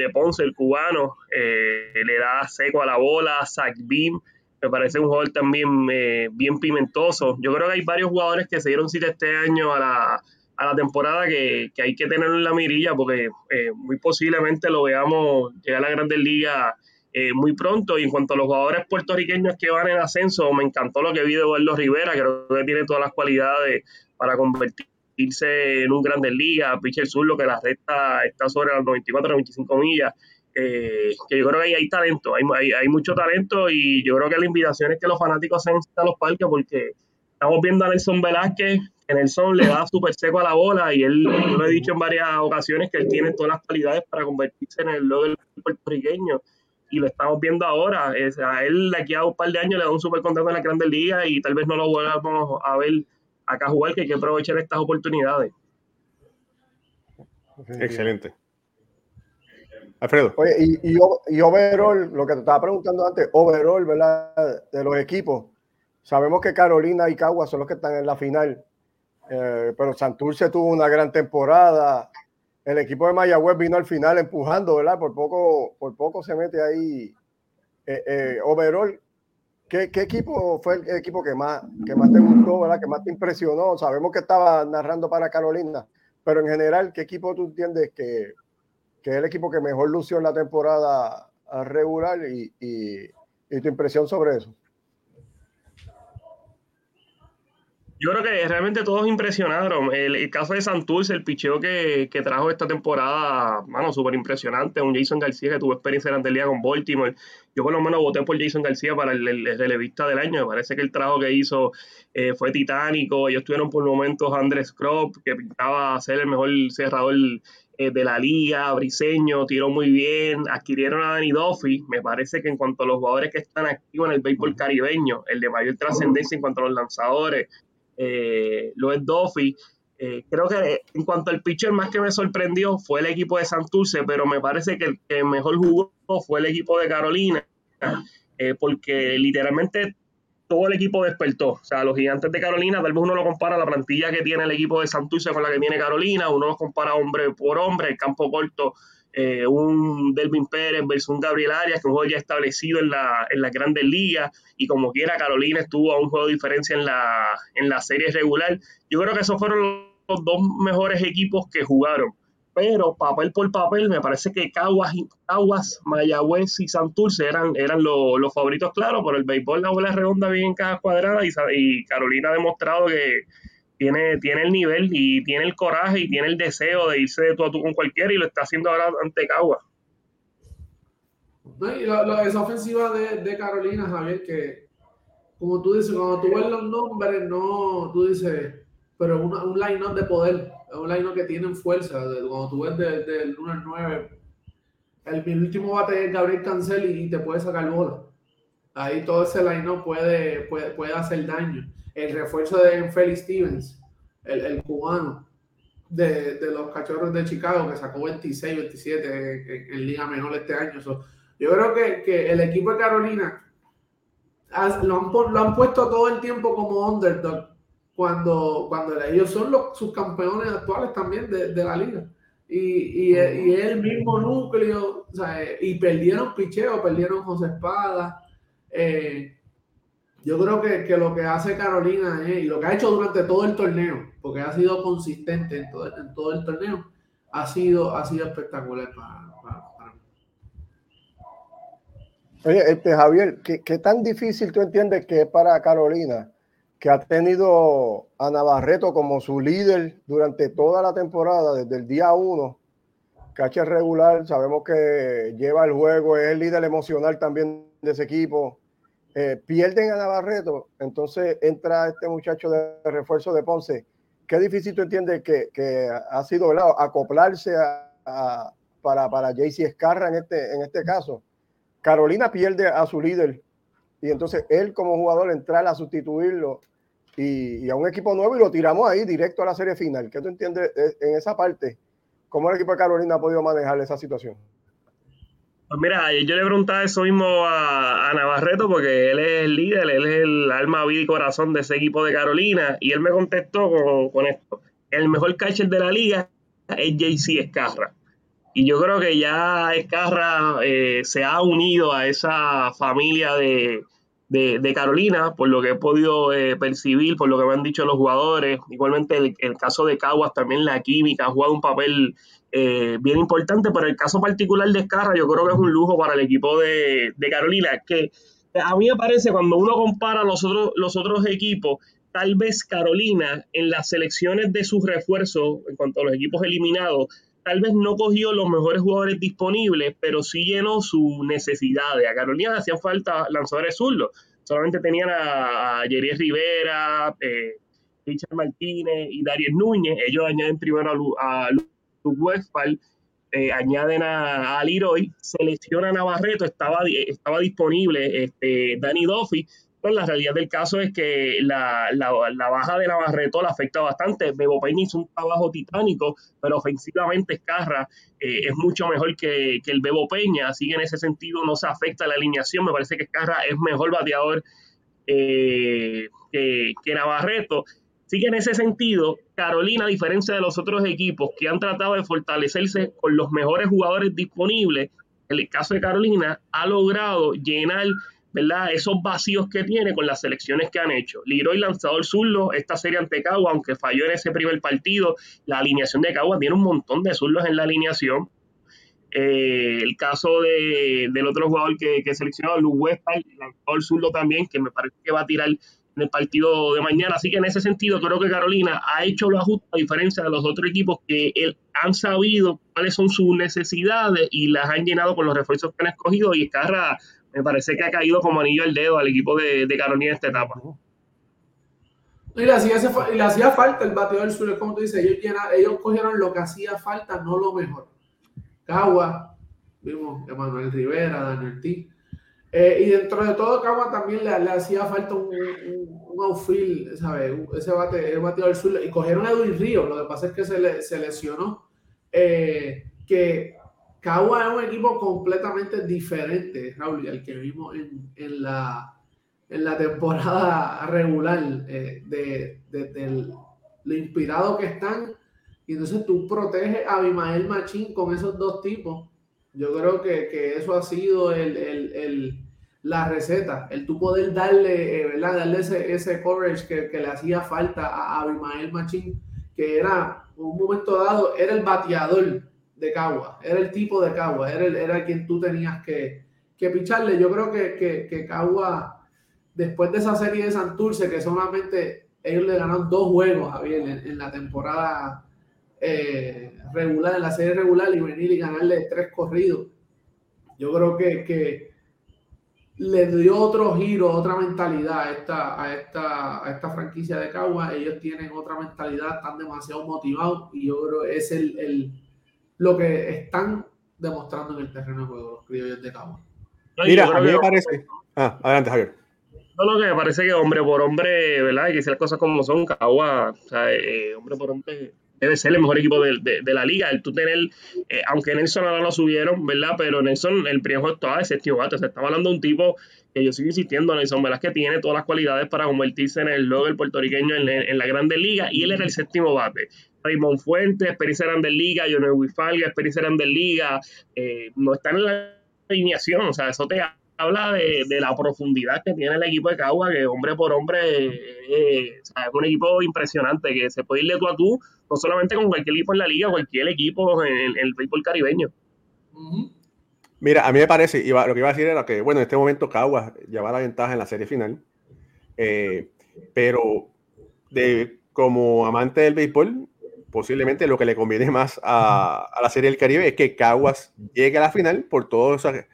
de Ponce, el cubano, eh, le da seco a la bola, Zach Beam, me parece un jugador también eh, bien pimentoso. Yo creo que hay varios jugadores que se dieron cita este año a la, a la temporada que, hay que tenerlo en la mirilla porque eh, muy posiblemente lo veamos llegar a la Grandes Ligas eh, muy pronto. Y en cuanto a los jugadores puertorriqueños que van en ascenso, me encantó lo que vi de Eduardo Rivera, creo que tiene todas las cualidades para convertirse convertirse en un Grandes Ligas, pitcher sur, lo que la recta está sobre las 94, 95 millas. Eh, que yo creo que ahí hay talento, hay, hay, mucho talento y yo creo que la invitación es que los fanáticos se a los parques porque estamos viendo a Nelson Velázquez, que Nelson le da súper seco a la bola y él, yo lo he dicho en varias ocasiones, que él tiene todas las cualidades para convertirse en el logo del puertorriqueño y lo estamos viendo ahora. Es, a él de aquí a un par de años le da un super contrato en la Grandes Ligas y tal vez no lo volvamos a ver acá jugar, que hay que aprovechar estas oportunidades. Excelente. Alfredo. Oye, y, y, overall, lo que te estaba preguntando antes, overall, ¿verdad? De los equipos. Sabemos que Carolina y Cagua son los que están en la final, eh, pero Santurce tuvo una gran temporada el equipo de Mayagüez vino al final empujando, ¿verdad? Por poco, por poco se mete ahí. Eh, eh, overall, ¿qué, equipo fue el equipo que más, que más te gustó, ¿verdad? Que más te impresionó? Sabemos que estaba narrando para Carolina, pero en general, ¿qué equipo tú entiendes que, que es el equipo que mejor lució en la temporada regular y, y tu impresión sobre eso? Yo creo que realmente todos impresionaron. El, caso de Santurce, el picheo que, trajo esta temporada, mano, súper impresionante. Un Jason García que tuvo experiencia en la con Baltimore. Yo por lo menos voté por Jason García para el, relevista del año. Me parece que el trabajo que hizo eh, fue titánico. Ellos tuvieron por momentos Andrés Krop, que pintaba ser el mejor cerrador eh, de la liga, Briseño, tiró muy bien, adquirieron a Danny Duffy, me parece que en cuanto a los jugadores que están activos en el béisbol caribeño, el de mayor trascendencia en cuanto a los lanzadores, eh, es Duffy. Eh, creo que en cuanto al pitcher más que me sorprendió fue el equipo de Santurce, pero me parece que el que mejor jugó fue el equipo de Carolina, eh, porque literalmente todo el equipo despertó. O sea, los gigantes de Carolina, tal vez uno lo compara la plantilla que tiene el equipo de Santurce con la que tiene Carolina, uno los compara hombre por hombre, el campo corto eh, un Delvin Pérez versus un Gabriel Arias, que un juego ya establecido en la, en la Grandes Ligas, y como quiera Carolina estuvo a un juego de diferencia en la, en la serie regular. Yo creo que esos fueron los dos mejores equipos que jugaron. Pero papel por papel, me parece que Caguas, Caguas Mayagüez y Santurce eran, eran los favoritos, claro, pero el béisbol la bola redonda bien en cada cuadrada y Carolina ha demostrado que, tiene, tiene el nivel y tiene el coraje y tiene el deseo de irse de tú a tú con cualquiera y lo está haciendo ahora ante Cagua. Y esa ofensiva de, Carolina, Javier, que como tú dices, cuando tú ves los nombres, no, tú dices, pero un line-up de poder, un line-up que tienen fuerza, cuando tú ves del 1 al 9, el, último bate es Gabriel Cancel y, te puede sacar bola. Ahí todo ese line-up puede, puede, puede hacer daño el refuerzo de Felix Stevens, el, cubano de, los cachorros de Chicago, que sacó 26, 27 en, Liga Menor este año. yo creo que, el equipo de Carolina lo, han, puesto todo el tiempo como underdog cuando, cuando ellos son los subcampeones actuales también de, la liga. Y, y, el mismo núcleo, y perdieron picheo, perdieron José Espada. Eh, yo creo que, lo que hace Carolina y lo que ha hecho durante todo el torneo, porque ha sido consistente en todo, el torneo, ha sido, ha sido espectacular para, mí. Oye, este, Javier, ¿qué, tan difícil tú entiendes que es para Carolina, que ha tenido a Navarreto como su líder durante toda la temporada, desde el día uno? Cacha regular, sabemos que lleva el juego, es el líder emocional también de ese equipo eh, pierden a Navarreto, entonces entra este muchacho de refuerzo de Ponce. Qué difícil tú entiendes que, ha sido ¿verdad? acoplarse a, para, para JC Escarra en este, en este caso. Carolina pierde a su líder y entonces él como jugador entrar a sustituirlo y, a un equipo nuevo y lo tiramos ahí directo a la serie final. ¿Qué tú entiendes eh, en esa parte? ¿Cómo el equipo de Carolina ha podido manejar esa situación? Pues mira, yo le preguntaba eso mismo a, Navarreto porque él es el líder, él es el alma, vida y corazón de ese equipo de Carolina y él me contestó con, esto. El mejor catcher de la liga es JC Escarra. Y yo creo que ya Escarra eh, se ha unido a esa familia de, Carolina, por lo que he podido eh, percibir, por lo que me han dicho los jugadores. Igualmente el, el caso de Caguas, también la química ha jugado un papel eh, bien importante, pero el caso particular de Escarra yo creo que es un lujo para el equipo de, Carolina, que a mí me parece cuando uno compara los otros, los otros equipos, tal vez Carolina en las selecciones de sus refuerzos, en cuanto a los equipos eliminados, tal vez no cogió los mejores jugadores disponibles, pero sí llenó sus necesidades. A Carolina hacían falta lanzadores zurdos. Solamente tenían a, Jerry Rivera, eh, Richard Martínez y Darius Núñez. Ellos añaden primero a, a Luke eh, añaden a, a seleccionan a Barreto, estaba, estaba disponible este, Danny Duffy, pues la realidad del caso es que la, baja de Navarreto la afecta bastante. Bebo Peña hizo un trabajo titánico, pero ofensivamente Escarra eh, es mucho mejor que, el Bebo Peña, así que en ese sentido no se afecta la alineación. Me parece que Escarra es mejor bateador eh, que, que Navarreto. Así que en ese sentido, Carolina, a diferencia de los otros equipos que han tratado de fortalecerse con los mejores jugadores disponibles, en el caso de Carolina, ha logrado llenar ¿verdad? Esos vacíos que tiene con las selecciones que han hecho. Leroy lanzador zurdo, esta serie ante Cagua, aunque falló en ese primer partido, la alineación de Cagua tiene un montón de zurdos en la alineación. Eh, el caso de, del otro jugador que, que seleccionado, Luis Westphal, lanzador zurdo también, que me parece que va a tirar en el partido de mañana. Así que en ese sentido creo que Carolina ha hecho lo ajuste a diferencia de los otros equipos que han sabido cuáles son sus necesidades y las han llenado con los refuerzos que han escogido y Escarra me parece que ha caído como anillo al dedo al equipo de, Carolina en esta etapa. Y le, hacía, falta el bateo del sur, como tú dices, ellos, cogieron lo que hacía falta, no lo mejor. Cagua, vimos Emanuel Rivera, Daniel T. Eh, y dentro de todo, Cagua también le, hacía falta un, un, outfield, ¿sabes? Ese bate, el bateo del sur. Y cogieron a Edwin Río, lo que pasa es que se, se lesionó. Eh, que Cagua es un equipo completamente diferente, Raúl, al que vimos en, la, en la temporada regular, eh, de, lo inspirado que están. Y entonces tú proteges a Abimael Machín con esos dos tipos. Yo creo que, eso ha sido el, la receta, el tú poder darle, eh, ¿verdad? darle ese, ese coverage que, le hacía falta a Abimael Machín, que era, en un momento dado, era el bateador de Cagua, era el tipo de Cagua, era, el, era quien tú tenías que, que picharle. Yo creo que, que, que, Cagua, después de esa serie de Santurce, que solamente ellos le ganaron dos juegos, Javier, en, en la temporada eh, regular, en la serie regular, y venir y ganarle tres corridos. Yo creo que, que le dio otro giro, otra mentalidad a esta, a esta, a esta franquicia de Cagua. Ellos tienen otra mentalidad, están demasiado motivados y yo creo que es el, el lo que están demostrando en el terreno de juego los criollos de Cabo. Mira, a mí me parece. Ah, adelante, Javier. No, lo que me parece que hombre por hombre, ¿verdad? Hay que decir las cosas como son. Cagua, o sea, eh, hombre por hombre, debe ser el mejor equipo de, la liga. El tú tener, eh, aunque Nelson ahora lo subieron, ¿verdad? Pero Nelson, el primer estaba de séptimo bate. Se estaba hablando de un tipo que yo sigo insistiendo, Nelson ¿verdad? Que tiene todas las cualidades para convertirse en el logo del puertorriqueño en, en la grande liga y él era el séptimo bate. Raymond Fuentes, Experiencia Grande Liga, Jonel Wifalga, Experiencia Grande Liga, eh, no están en la alineación, o sea, eso te habla de, la profundidad que tiene el equipo de Cagua, que hombre por hombre eh, es un equipo impresionante, que se puede ir de tú a tú, no solamente con cualquier equipo en la liga, cualquier equipo en, el béisbol caribeño. Mira, a mí me parece, lo que iba a decir era que, bueno, en este momento Cagua lleva la ventaja en la serie final, eh, pero de, como amante del béisbol, posiblemente lo que le conviene más a, la Serie del Caribe es que Caguas llegue a la final por todos esos,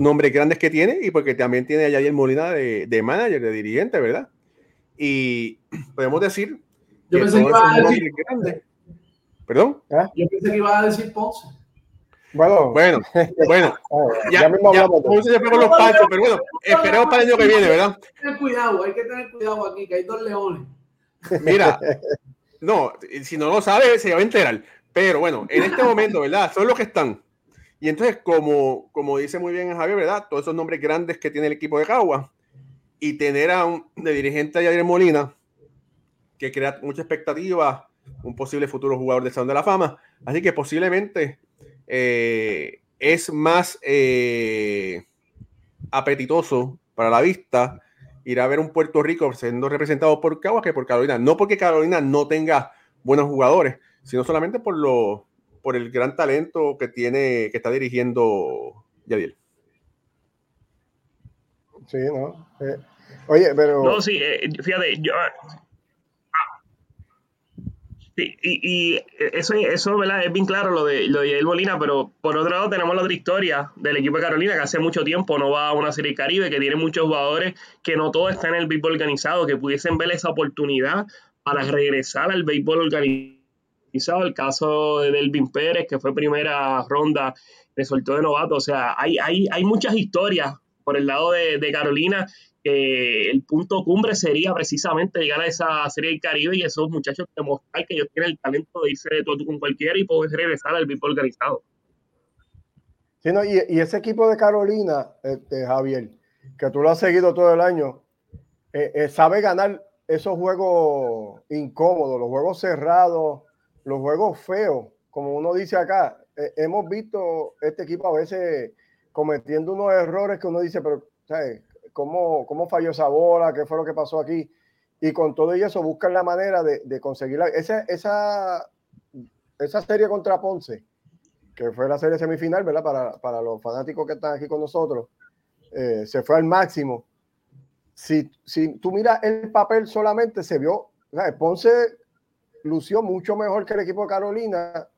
nombres grandes que tiene y porque también tiene a Yadier Molina de, de, manager, de dirigente, ¿verdad? Y podemos decir. Yo pensé que iba a decir. ¿Perdón? ¿Ah? Yo pensé que iba a decir Ponce. Bueno, bueno, bueno. ya, ya, mismo ya Ponce se los panchos, pero bueno, esperemos para el año que viene, ¿verdad? Hay que tener cuidado, hay que tener cuidado aquí, que hay dos leones. Mira, no, si no lo sabe, se va a enterar. Pero bueno, en este momento, ¿verdad? Son los que están. Y entonces, como, como dice muy bien Javier, ¿verdad? Todos esos nombres grandes que tiene el equipo de Cagua y tener a un de dirigente a Yadir Molina, que crea mucha expectativa, un posible futuro jugador del Salón de la Fama. Así que posiblemente eh, es más eh, apetitoso para la vista ir a ver un Puerto Rico siendo representado por Caguas que por Carolina. No porque Carolina no tenga buenos jugadores, sino solamente por lo por el gran talento que tiene, que está dirigiendo Yadiel. Sí, ¿no? Eh, oye, pero. No, sí, eh, fíjate, yo, y, eso, eso ¿verdad? es bien claro lo de, lo de Molina, pero por otro lado tenemos la otra historia del equipo de Carolina que hace mucho tiempo no va a una serie Caribe, que tiene muchos jugadores que no todos están en el béisbol organizado, que pudiesen ver esa oportunidad para regresar al béisbol organizado. El caso de Delvin Pérez, que fue primera ronda, resultó de novato. O sea, hay, hay, hay muchas historias por el lado de, Carolina el punto cumbre sería precisamente llegar a esa serie del Caribe y esos muchachos demostrar que ellos tienen el talento de irse de todo con cualquiera y poder regresar al béisbol organizado. Sí, no, y, ese equipo de Carolina, este, Javier, que tú lo has seguido todo el año, eh, eh, sabe ganar esos juegos incómodos, los juegos cerrados, los juegos feos, como uno dice acá. Eh, hemos visto este equipo a veces cometiendo unos errores que uno dice, pero ¿sabes? cómo, cómo falló esa bola, qué fue lo que pasó aquí. Y con todo eso buscan la manera de, de conseguir esa, esa, esa serie contra Ponce, que fue la serie semifinal, ¿verdad? Para, para los fanáticos que están aquí con nosotros, eh, se fue al máximo. Si, si tú miras el papel solamente, se vio, Ponce lució mucho mejor que el equipo de Carolina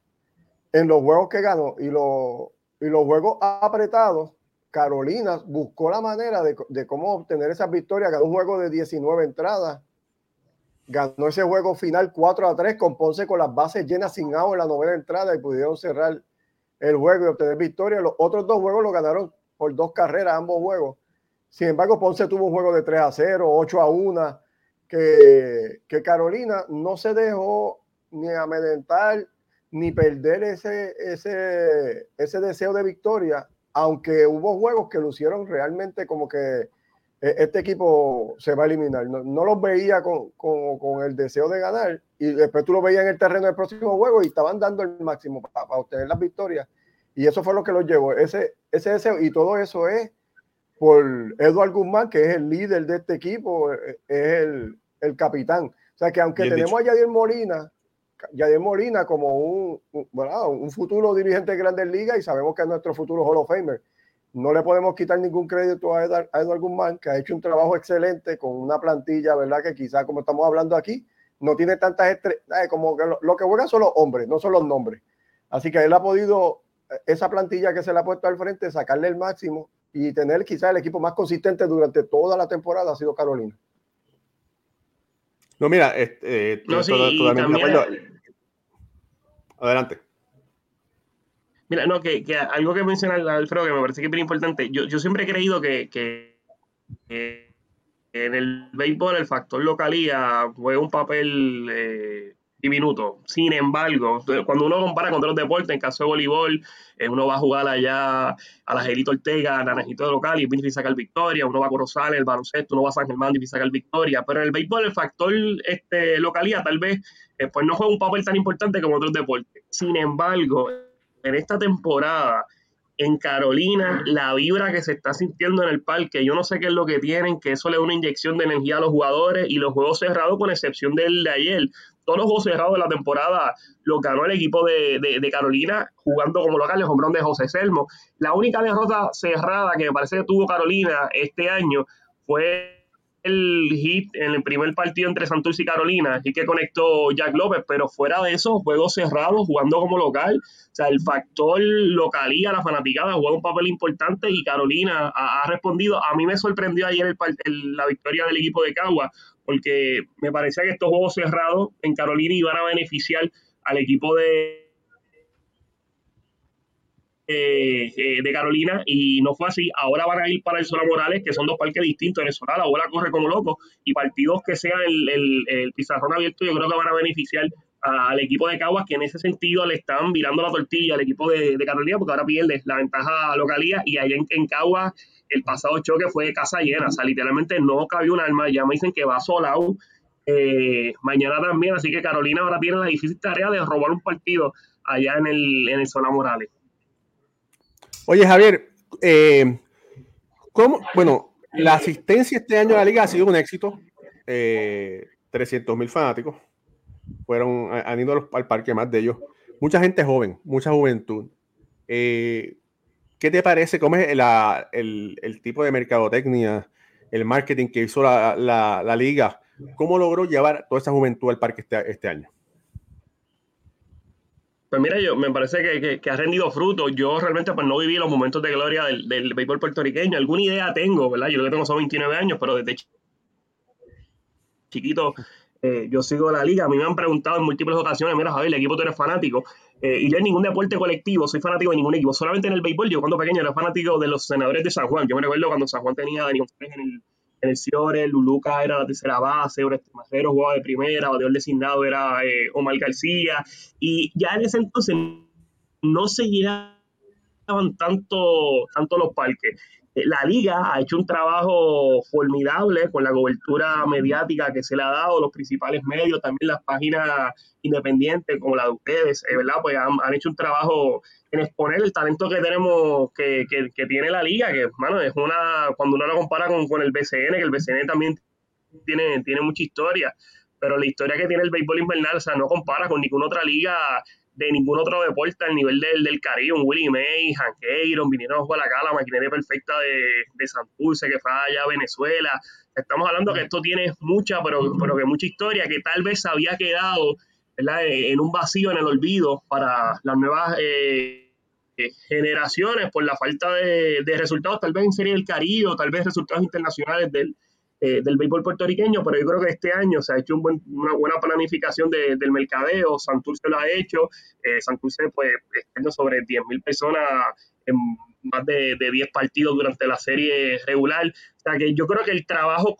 en los juegos que ganó y, lo, y los juegos apretados Carolina buscó la manera de, cómo obtener esas victorias. Ganó un juego de 19 entradas. Ganó ese juego final 4 a 3 con Ponce con las bases llenas sin agua en la novena entrada y pudieron cerrar el juego y obtener victoria. Los otros dos juegos lo ganaron por dos carreras, ambos juegos. Sin embargo, Ponce tuvo un juego de 3 a 0, 8 a 1, que, Carolina no se dejó ni amedrentar ni perder ese, ese, ese deseo de victoria aunque hubo juegos que lucieron realmente como que eh, este equipo se va a eliminar. No, los veía con, con, el deseo de ganar y después tú lo veías en el terreno del próximo juego y estaban dando el máximo para, obtener las victorias. Y eso fue lo que los llevó. Ese, ese deseo y todo eso es por Eduardo Guzmán, que es el líder de este equipo, eh, es el, el capitán. O sea que aunque tenemos a Yadier Molina, Yadier Molina como un, un, futuro dirigente de Grandes Ligas y sabemos que es nuestro futuro Hall of Famer. No le podemos quitar ningún crédito a, Eduardo Guzmán, que ha hecho un trabajo excelente con una plantilla, ¿verdad? Que quizás, como estamos hablando aquí, no tiene tantas estrellas, eh, como que lo, que juegan son los hombres, no son los nombres. Así que él ha podido, eh, esa plantilla que se le ha puesto al frente, sacarle el máximo y tener quizás el equipo más consistente durante toda la temporada ha sido Carolina. No, mira, este, no, sí, Adelante. Mira, no, que, algo que menciona Alfredo que me parece que es bien importante. Yo, yo siempre he creído que, en el béisbol el factor localía juega un papel eh, diminuto. Sin embargo, cuando uno compara con otros deportes, en caso de voleibol, eh, uno va a jugar allá a la Gelito Ortega, a Naranjito de local y es difícil sacar victoria, uno va a Corozal, el baloncesto, uno va a San Germán, difícil sacar victoria, pero en el béisbol el factor este, localía tal vez eh, pues no juega un papel tan importante como otros deportes. Sin embargo, en esta temporada, en Carolina, la vibra que se está sintiendo en el parque, yo no sé qué es lo que tienen, que eso le da una inyección de energía a los jugadores y los juegos cerrados, con excepción del de ayer. Todos los juegos cerrados de la temporada los ganó el equipo de, Carolina jugando como local el hombrón de José Selmo. La única derrota cerrada que me parece que tuvo Carolina este año fue el hit en el primer partido entre Santurce y Carolina, y que conectó Jack López, pero fuera de eso, juegos cerrados, jugando como local, o sea, el factor localía, la fanaticada, juega un papel importante y Carolina ha, respondido. A mí me sorprendió ayer la victoria del equipo de Cagua, porque me parecía que estos juegos cerrados en Carolina iban a beneficiar al equipo de, eh, eh, de Carolina y no fue así. Ahora van a ir para el Sola Morales, que son dos parques distintos. En el Sola la bola corre como loco y partidos que sean el, el, pizarrón abierto yo creo que van a beneficiar al equipo de Caguas, que en ese sentido le están virando la tortilla al equipo de, Carolina, porque ahora pierde la ventaja localía y allá en, en Caguas el pasado choque fue de casa llena, o sea, literalmente no cabió un alma, ya me dicen que va solado eh, mañana también, así que Carolina ahora tiene la difícil tarea de robar un partido allá en el, en el Sola Morales. Oye, Javier, eh, ¿cómo? Bueno, la asistencia este año a la liga ha sido un éxito. Eh, 300 mil fanáticos fueron, han ido al parque más de ellos. Mucha gente joven, mucha juventud. Eh, ¿Qué te parece? ¿Cómo es el, tipo de mercadotecnia, el marketing que hizo la, liga? ¿Cómo logró llevar toda esa juventud al parque este, este año? Pues mira, yo me parece que, que, ha rendido fruto. Yo realmente pues no viví los momentos de gloria del, del béisbol puertorriqueño. Alguna idea tengo, ¿verdad? Yo lo que tengo son 29 años, pero desde chiquito eh, yo sigo la liga. A mí me han preguntado en múltiples ocasiones, mira Javier, el equipo tú eres fanático. Eh, y yo en ningún deporte colectivo soy fanático de ningún equipo. Solamente en el béisbol, yo cuando pequeño era fanático de los senadores de San Juan. Yo me recuerdo cuando San Juan tenía a Daniel en el, en el Ciore, Luluca era la tercera base, Oreste Macero jugaba de primera, bateador designado era eh, Omar García. Y ya en ese entonces no se llenaban tanto, tanto los parques. Eh, la liga ha hecho un trabajo formidable con la cobertura mediática que se le ha dado, los principales medios, también las páginas independientes como la de ustedes, eh, ¿verdad? Pues han, hecho un trabajo en exponer el talento que tenemos, que, que, tiene la liga, que, mano, es una, cuando uno lo compara con, con el BCN, que el BCN también tiene, tiene mucha historia, pero la historia que tiene el béisbol invernal, o sea, no compara con ninguna otra liga de ningún otro deporte al nivel del, del Caribe, un Willie May, Hank Aaron, vinieron a jugar acá la maquinaria perfecta de, de Santurce, que fue allá a Venezuela. Estamos hablando que esto tiene mucha, pero, pero que mucha historia, que tal vez había quedado en un vacío, en el olvido para las nuevas eh, generaciones por la falta de, de, resultados, tal vez en Serie del Caribe, tal vez resultados internacionales del, eh, del béisbol puertorriqueño, pero yo creo que este año se ha hecho una buena planificación del mercadeo, Santurce lo ha hecho, eh, Santurce pues sobre 10.000 personas en más de, de 10 partidos durante la serie regular, o sea que yo creo que el trabajo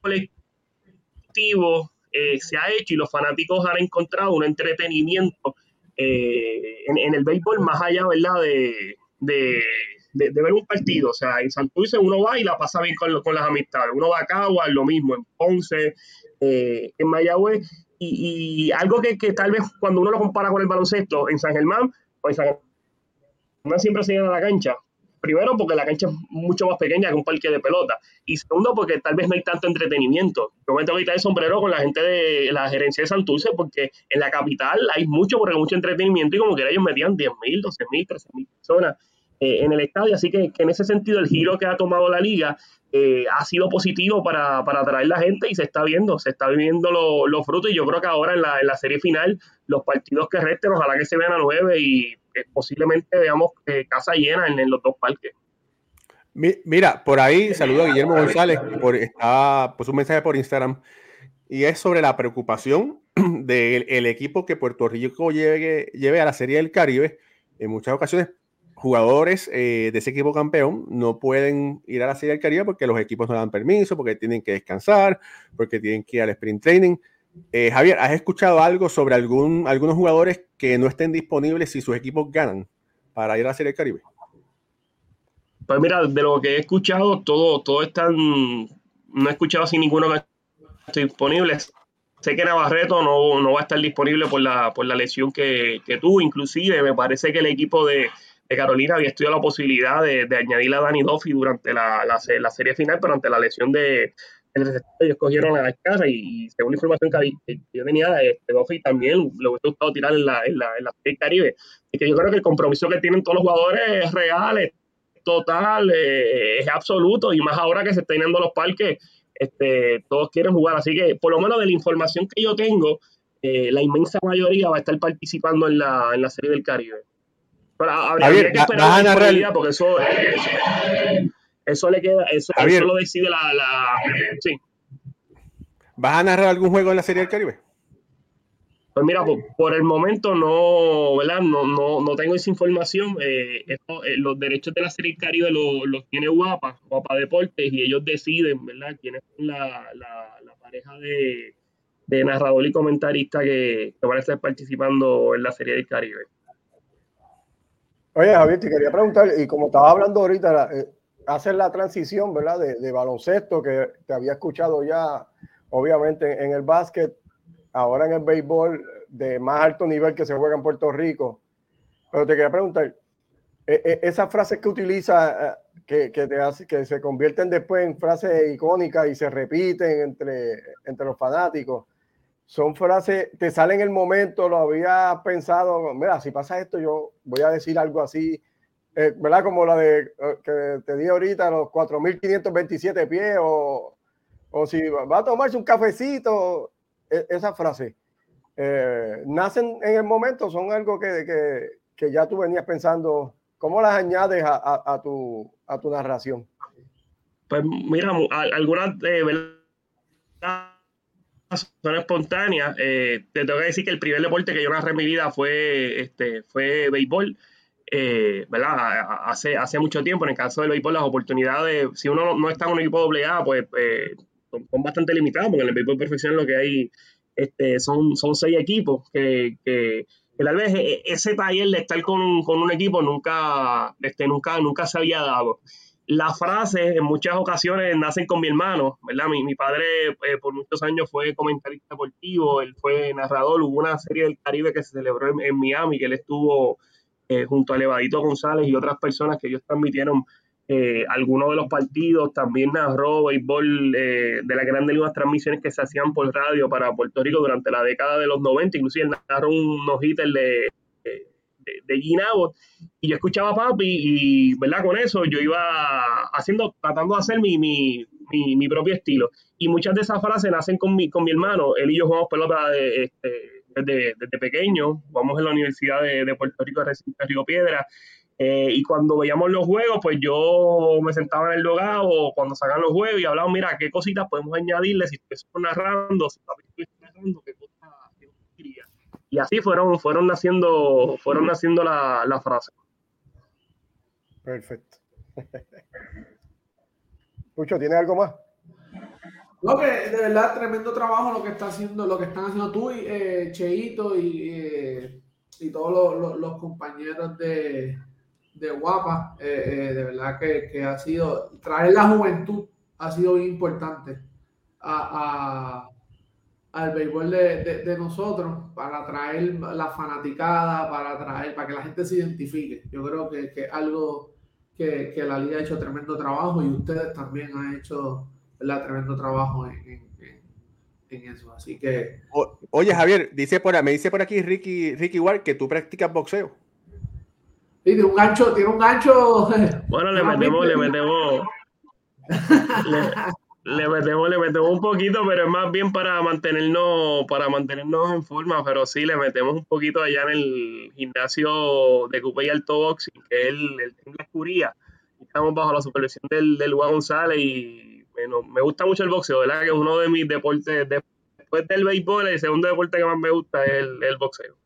colectivo eh, se ha hecho y los fanáticos han encontrado un entretenimiento eh, en, el béisbol más allá, ¿verdad? de, de, ver un partido. O sea, en Santurce uno va y la pasa bien con, con las amistades. Uno va a lo mismo, en Ponce, eh, en Mayagüez. Y, algo que, tal vez cuando uno lo compara con el baloncesto, en San Germán, pues en San siempre se llena la cancha. Primero, porque la cancha es mucho más pequeña que un parque de pelota. Y segundo, porque tal vez no hay tanto entretenimiento. Yo me tengo que quitar el sombrero con la gente de la gerencia de Santurce, porque en la capital hay mucho, porque mucho entretenimiento y como que ellos metían 10.000, 12.000, 13.000 personas. Eh, en el estadio. Así que, en ese sentido el giro que ha tomado la liga eh, ha sido positivo para, para atraer la gente y se está viendo, se está viendo los frutos y yo creo que ahora en la, en la serie final los partidos que resten, ojalá que se vean a nueve y eh, posiblemente veamos casa llena en, los dos parques. Mira, por ahí saludo a Guillermo González, por, está, pues un mensaje por Instagram, y es sobre la preocupación del equipo que Puerto Rico llegue, lleve a la Serie del Caribe. En muchas ocasiones jugadores eh, de ese equipo campeón no pueden ir a la Serie del Caribe porque los equipos no dan permiso, porque tienen que descansar, porque tienen que ir al sprint training. Eh, Javier, ¿has escuchado algo sobre algún, algunos jugadores que no estén disponibles si sus equipos ganan para ir a la Serie del Caribe? Pues mira, de lo que he escuchado, todo, todo están, no he escuchado sin ninguno que esté disponible. Sé que Navarreto no, no va a estar disponible por la, por la lesión que, que tuvo, inclusive me parece que el equipo de, de Carolina había estudiado la posibilidad de, de añadir a Danny Duffy durante la, la, serie final, pero ante la lesión de el receptor, ellos cogieron a la casa y, según la información que, yo tenía, este, Duffy también le hubiera gustado tirar en la, en la, en la serie Caribe. Y que yo creo que el compromiso que tienen todos los jugadores es real, es total, eh, es absoluto, y más ahora que se están yendo los parques, este, todos quieren jugar. Así que, por lo menos de la información que yo tengo, eh, la inmensa mayoría va a estar participando en la, en la serie del Caribe. Pero habría que esperar la realidad porque eso, eso, le queda, eso, eso lo decide la, la, sí. ¿Vas a narrar algún juego en la Serie del Caribe? Pues mira, por, el momento no, ¿verdad? No, no, no tengo esa información. Eh, eh, los derechos de la Serie del Caribe los, los tiene Guapa, Guapa Deportes, y ellos deciden, ¿verdad? Quién son la, la, la pareja de, de, narrador y comentarista que, que van a estar participando en la Serie del Caribe. Oye, Javier, te quería preguntar, y como estaba hablando ahorita, eh, hacer la transición, ¿verdad? De, baloncesto, que te había escuchado ya, obviamente, en el básquet, ahora en el béisbol de más alto nivel que se juega en Puerto Rico. Pero te quería preguntar, e, e, esas frases que utiliza, eh, que, que, te hace, que se convierten después en frases icónicas y se repiten entre, entre los fanáticos, son frases, te salen en el momento, lo había pensado, mira, si pasa esto, yo voy a decir algo así, eh, ¿verdad? Como la de eh, que te di ahorita, los 4.527 pies, o, o si va a tomarse un cafecito, e, esa frase. eh, nacen en el momento, son algo que, que, que, ya tú venías pensando, ¿cómo las añades a, a, tu, a tu narración? Pues mira, algunas eh, son espontáneas. Eh, te tengo que decir que el primer deporte que yo narré en mi vida fue, este, fue béisbol. Eh, ¿verdad? Hace, hace mucho tiempo, en el caso del béisbol, las oportunidades, si uno no está en un equipo doble A, pues eh, son, bastante limitadas, porque en el béisbol profesional lo que hay este, son, son seis equipos, que, que, tal vez e, ese taller de estar con con un equipo nunca, este, nunca, nunca se había dado. Las frases en muchas ocasiones nacen con mi hermano, ¿verdad? Mi, mi padre eh, por muchos años fue comentarista deportivo, él fue narrador, hubo una serie del Caribe que se celebró en, Miami, que él estuvo eh, junto a Levadito González y otras personas que ellos transmitieron eh, algunos de los partidos, también narró béisbol de las grandes ligas transmisiones que se hacían por radio para Puerto Rico durante la década de los 90, inclusive narró un hitters de de, Ginabo y yo escuchaba a papi y, ¿verdad? Con eso yo iba haciendo, tratando de hacer mi, mi, mi, propio estilo. Y muchas de esas frases nacen con mi, con mi hermano, él y yo jugamos pelota de, este, desde, desde, pequeño, vamos en la Universidad de, Puerto Rico, de Río Piedra, eh, y cuando veíamos los juegos, pues yo me sentaba en el logado cuando sacan los juegos y hablaba, mira, qué cositas podemos añadirle si estoy narrando, si estoy narrando, y así fueron, fueron naciendo, fueron naciendo la, la frase. Perfecto. Pucho, ¿tiene algo más? No, que de verdad tremendo trabajo lo que está haciendo, lo que están haciendo tú y eh, Cheito y, eh, y todos los, los, compañeros de, de Guapa. Eh, eh, de verdad que, que, ha sido traer la juventud ha sido muy importante a, a al béisbol de, de, nosotros para traer la fanaticada, para traer, para que la gente se identifique. Yo creo que, que algo que, que, la liga ha hecho tremendo trabajo y ustedes también han hecho ¿verdad? tremendo trabajo en, en, en, eso. Así que. oye, Javier, dice por, me dice por aquí Ricky, Ricky Ward que tú practicas boxeo. Sí, tiene un gancho, tiene un gancho. Bueno, le metemos, le metemos. Le metemos, le metemos un poquito, pero es más bien para mantenernos, para mantenernos en forma, pero sí, le metemos un poquito allá en el gimnasio de Coupe y Alto Boxing, que es el, el la Escuría. Estamos bajo la supervisión del, del Juan González y bueno, me gusta mucho el boxeo, ¿verdad? Que es uno de mis deportes, después del béisbol, el segundo deporte que más me gusta es el, el boxeo.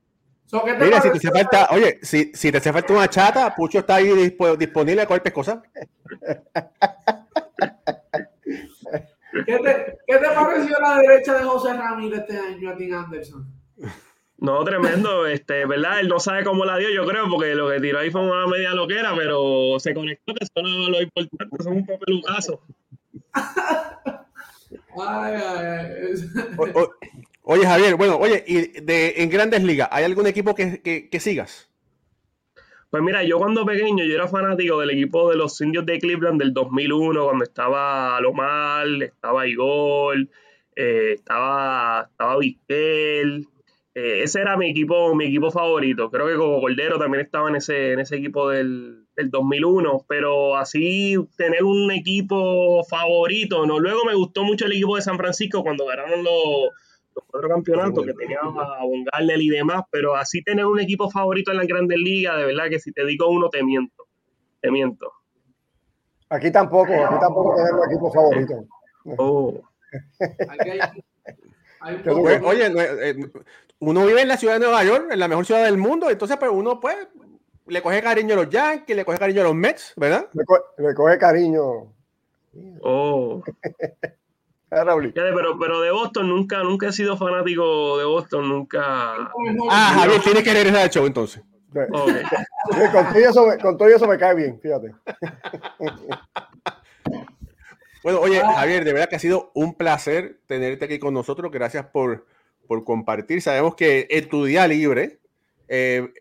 Mira, si te hace falta, oye, si, si te hace falta una chata, Pucho está ahí disponible a cualquier cosa. ¿Qué te, ¿Qué te, pareció la derecha de José Ramírez este año a Tim Anderson? No, tremendo, este, ¿verdad? Él no sabe cómo la dio, yo creo, porque lo que tiró ahí fue una media loquera, pero se conectó, que eso no lo importante, son un papelucazo. ay, ay, oye, Javier, bueno, oye, y de, en grandes ligas, ¿hay algún equipo que, que, que sigas? Pues mira, yo cuando pequeño yo era fanático del equipo de los indios de Cleveland del 2001, cuando estaba Lomar, estaba Igor, eh, estaba, estaba Vizquel. Eh, ese era mi equipo, mi equipo favorito. Creo que como Cordero también estaba en ese, en ese equipo del, del 2001, pero así tener un equipo favorito, ¿no? Luego me gustó mucho el equipo de San Francisco cuando ganaron los los cuatro campeonatos que tenía a Von y demás, pero así tener un equipo favorito en la Grandes Ligas, de verdad que si te digo uno, te miento. Te miento. Aquí tampoco, aquí tampoco tenemos equipo favorito. Oh. Oye, eh, uno vive en la ciudad de Nueva York, en la mejor ciudad del mundo, entonces pues uno pues le coge cariño a los Yankees, le coge cariño a los Mets, ¿verdad? Le, coge cariño. Oh. Pero, pero de Boston nunca, nunca he sido fanático de Boston, nunca. Ah, Javier, tiene que regresar al show entonces. con, todo eso, con, todo eso, me cae bien, fíjate. Bueno, oye, Javier, de verdad que ha sido un placer tenerte aquí con nosotros. Gracias por, por compartir. Sabemos que en tu día libre, eh,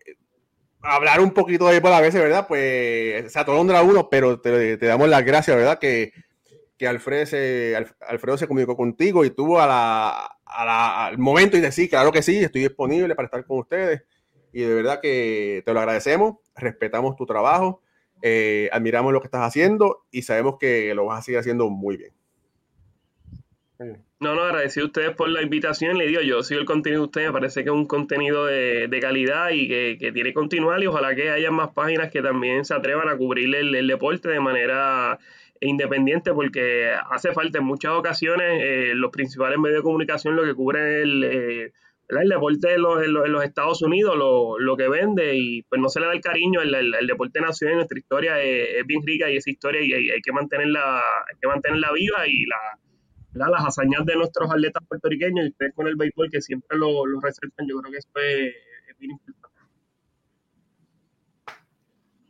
hablar un poquito de por a veces, ¿verdad? Pues se atolondra uno, pero te, te, damos las gracias, ¿verdad? Que que Alfredo se, Alfredo se comunicó contigo y tuvo a la, al momento y decir, claro que sí, estoy disponible para estar con ustedes. Y de verdad que te lo agradecemos, respetamos tu trabajo, eh, admiramos lo que estás haciendo y sabemos que lo vas a seguir haciendo muy bien. No, no, agradecido a ustedes por la invitación. Le digo, yo sigo el contenido de ustedes, me parece que es un contenido de, calidad y que, que, tiene que continuar y ojalá que haya más páginas que también se atrevan a cubrir el, deporte de manera independiente porque hace falta en muchas ocasiones eh, los principales medios de comunicación lo que cubren el, eh, el deporte en los, en los, Estados Unidos, lo, lo, que vende y pues no se le da el cariño, el, el, deporte nacional, nuestra historia es, bien rica y esa historia y hay, hay, que mantenerla, hay que mantenerla viva y la las hazañas de nuestros atletas puertorriqueños y ustedes con el béisbol que siempre lo, lo resaltan, yo creo que eso es, bien importante.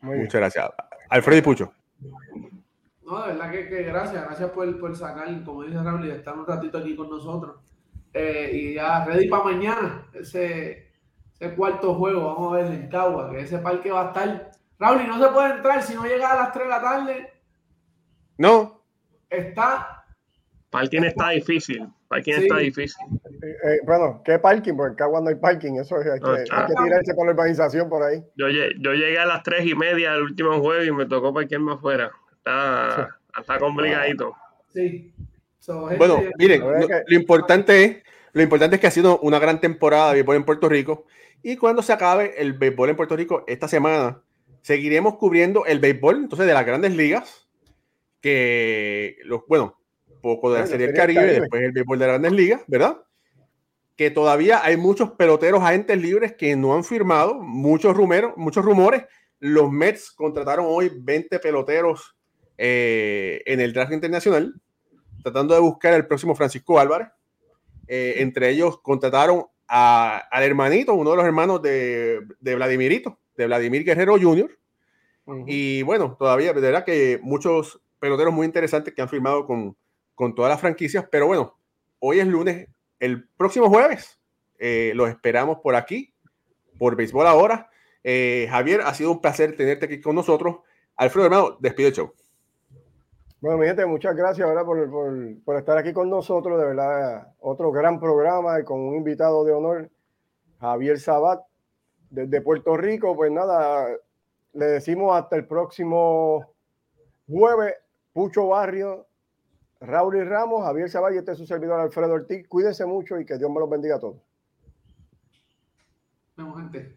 Muchas gracias. Alfredo y Pucho. No, de verdad que, gracias, gracias por, por, sacar, como dice Raúl, y estar un ratito aquí con nosotros. Eh, y ya ready para mañana, ese, ese cuarto juego, vamos a ver en Cagua, que ese parque va a estar. Raúl, y no se puede entrar si no llega a las 3 de la tarde. No. Está Parking está difícil. Parking está difícil. Eh, eh, bueno, ¿qué parking? Porque acá cuando hay parking, eso es, hay, que, hay que tirarse con la urbanización por ahí. Yo, yo llegué a las tres y media del último juego y me tocó parquearme afuera. Está, está complicadito. Sí. bueno, miren, lo, importante es, lo importante es que ha sido una gran temporada de béisbol en Puerto Rico. Y cuando se acabe el béisbol en Puerto Rico esta semana, seguiremos cubriendo el béisbol entonces de las grandes ligas. Que los, bueno, poco de la Serie del Caribe, y después el béisbol de Grandes Ligas, ¿verdad? Que todavía hay muchos peloteros agentes libres que no han firmado, muchos, rumeros, muchos rumores. Los Mets contrataron hoy 20 peloteros eh, en el draft internacional, tratando de buscar el próximo Francisco Álvarez. Eh, entre ellos contrataron al hermanito, uno de los hermanos de, de Vladimirito, de Vladimir Guerrero Jr. Y bueno, todavía, de verdad que muchos peloteros muy interesantes que han firmado con, con todas las franquicias. Pero bueno, hoy es lunes. El próximo jueves eh, los esperamos por aquí, por Béisbol Ahora. Eh, Javier, ha sido un placer tenerte aquí con nosotros. Alfredo, hermano, despido el show. Bueno, mi gente, muchas gracias por, por, por, estar aquí con nosotros. De verdad, otro gran programa y con un invitado de honor, Javier Sabat, desde Puerto Rico. Pues nada, le decimos hasta el próximo jueves. Pucho Barrio Raúl y Ramos, Javier Zavall y este es su servidor Alfredo Ortiz. Cuídense mucho y que Dios me los bendiga a todos. Vamos, gente.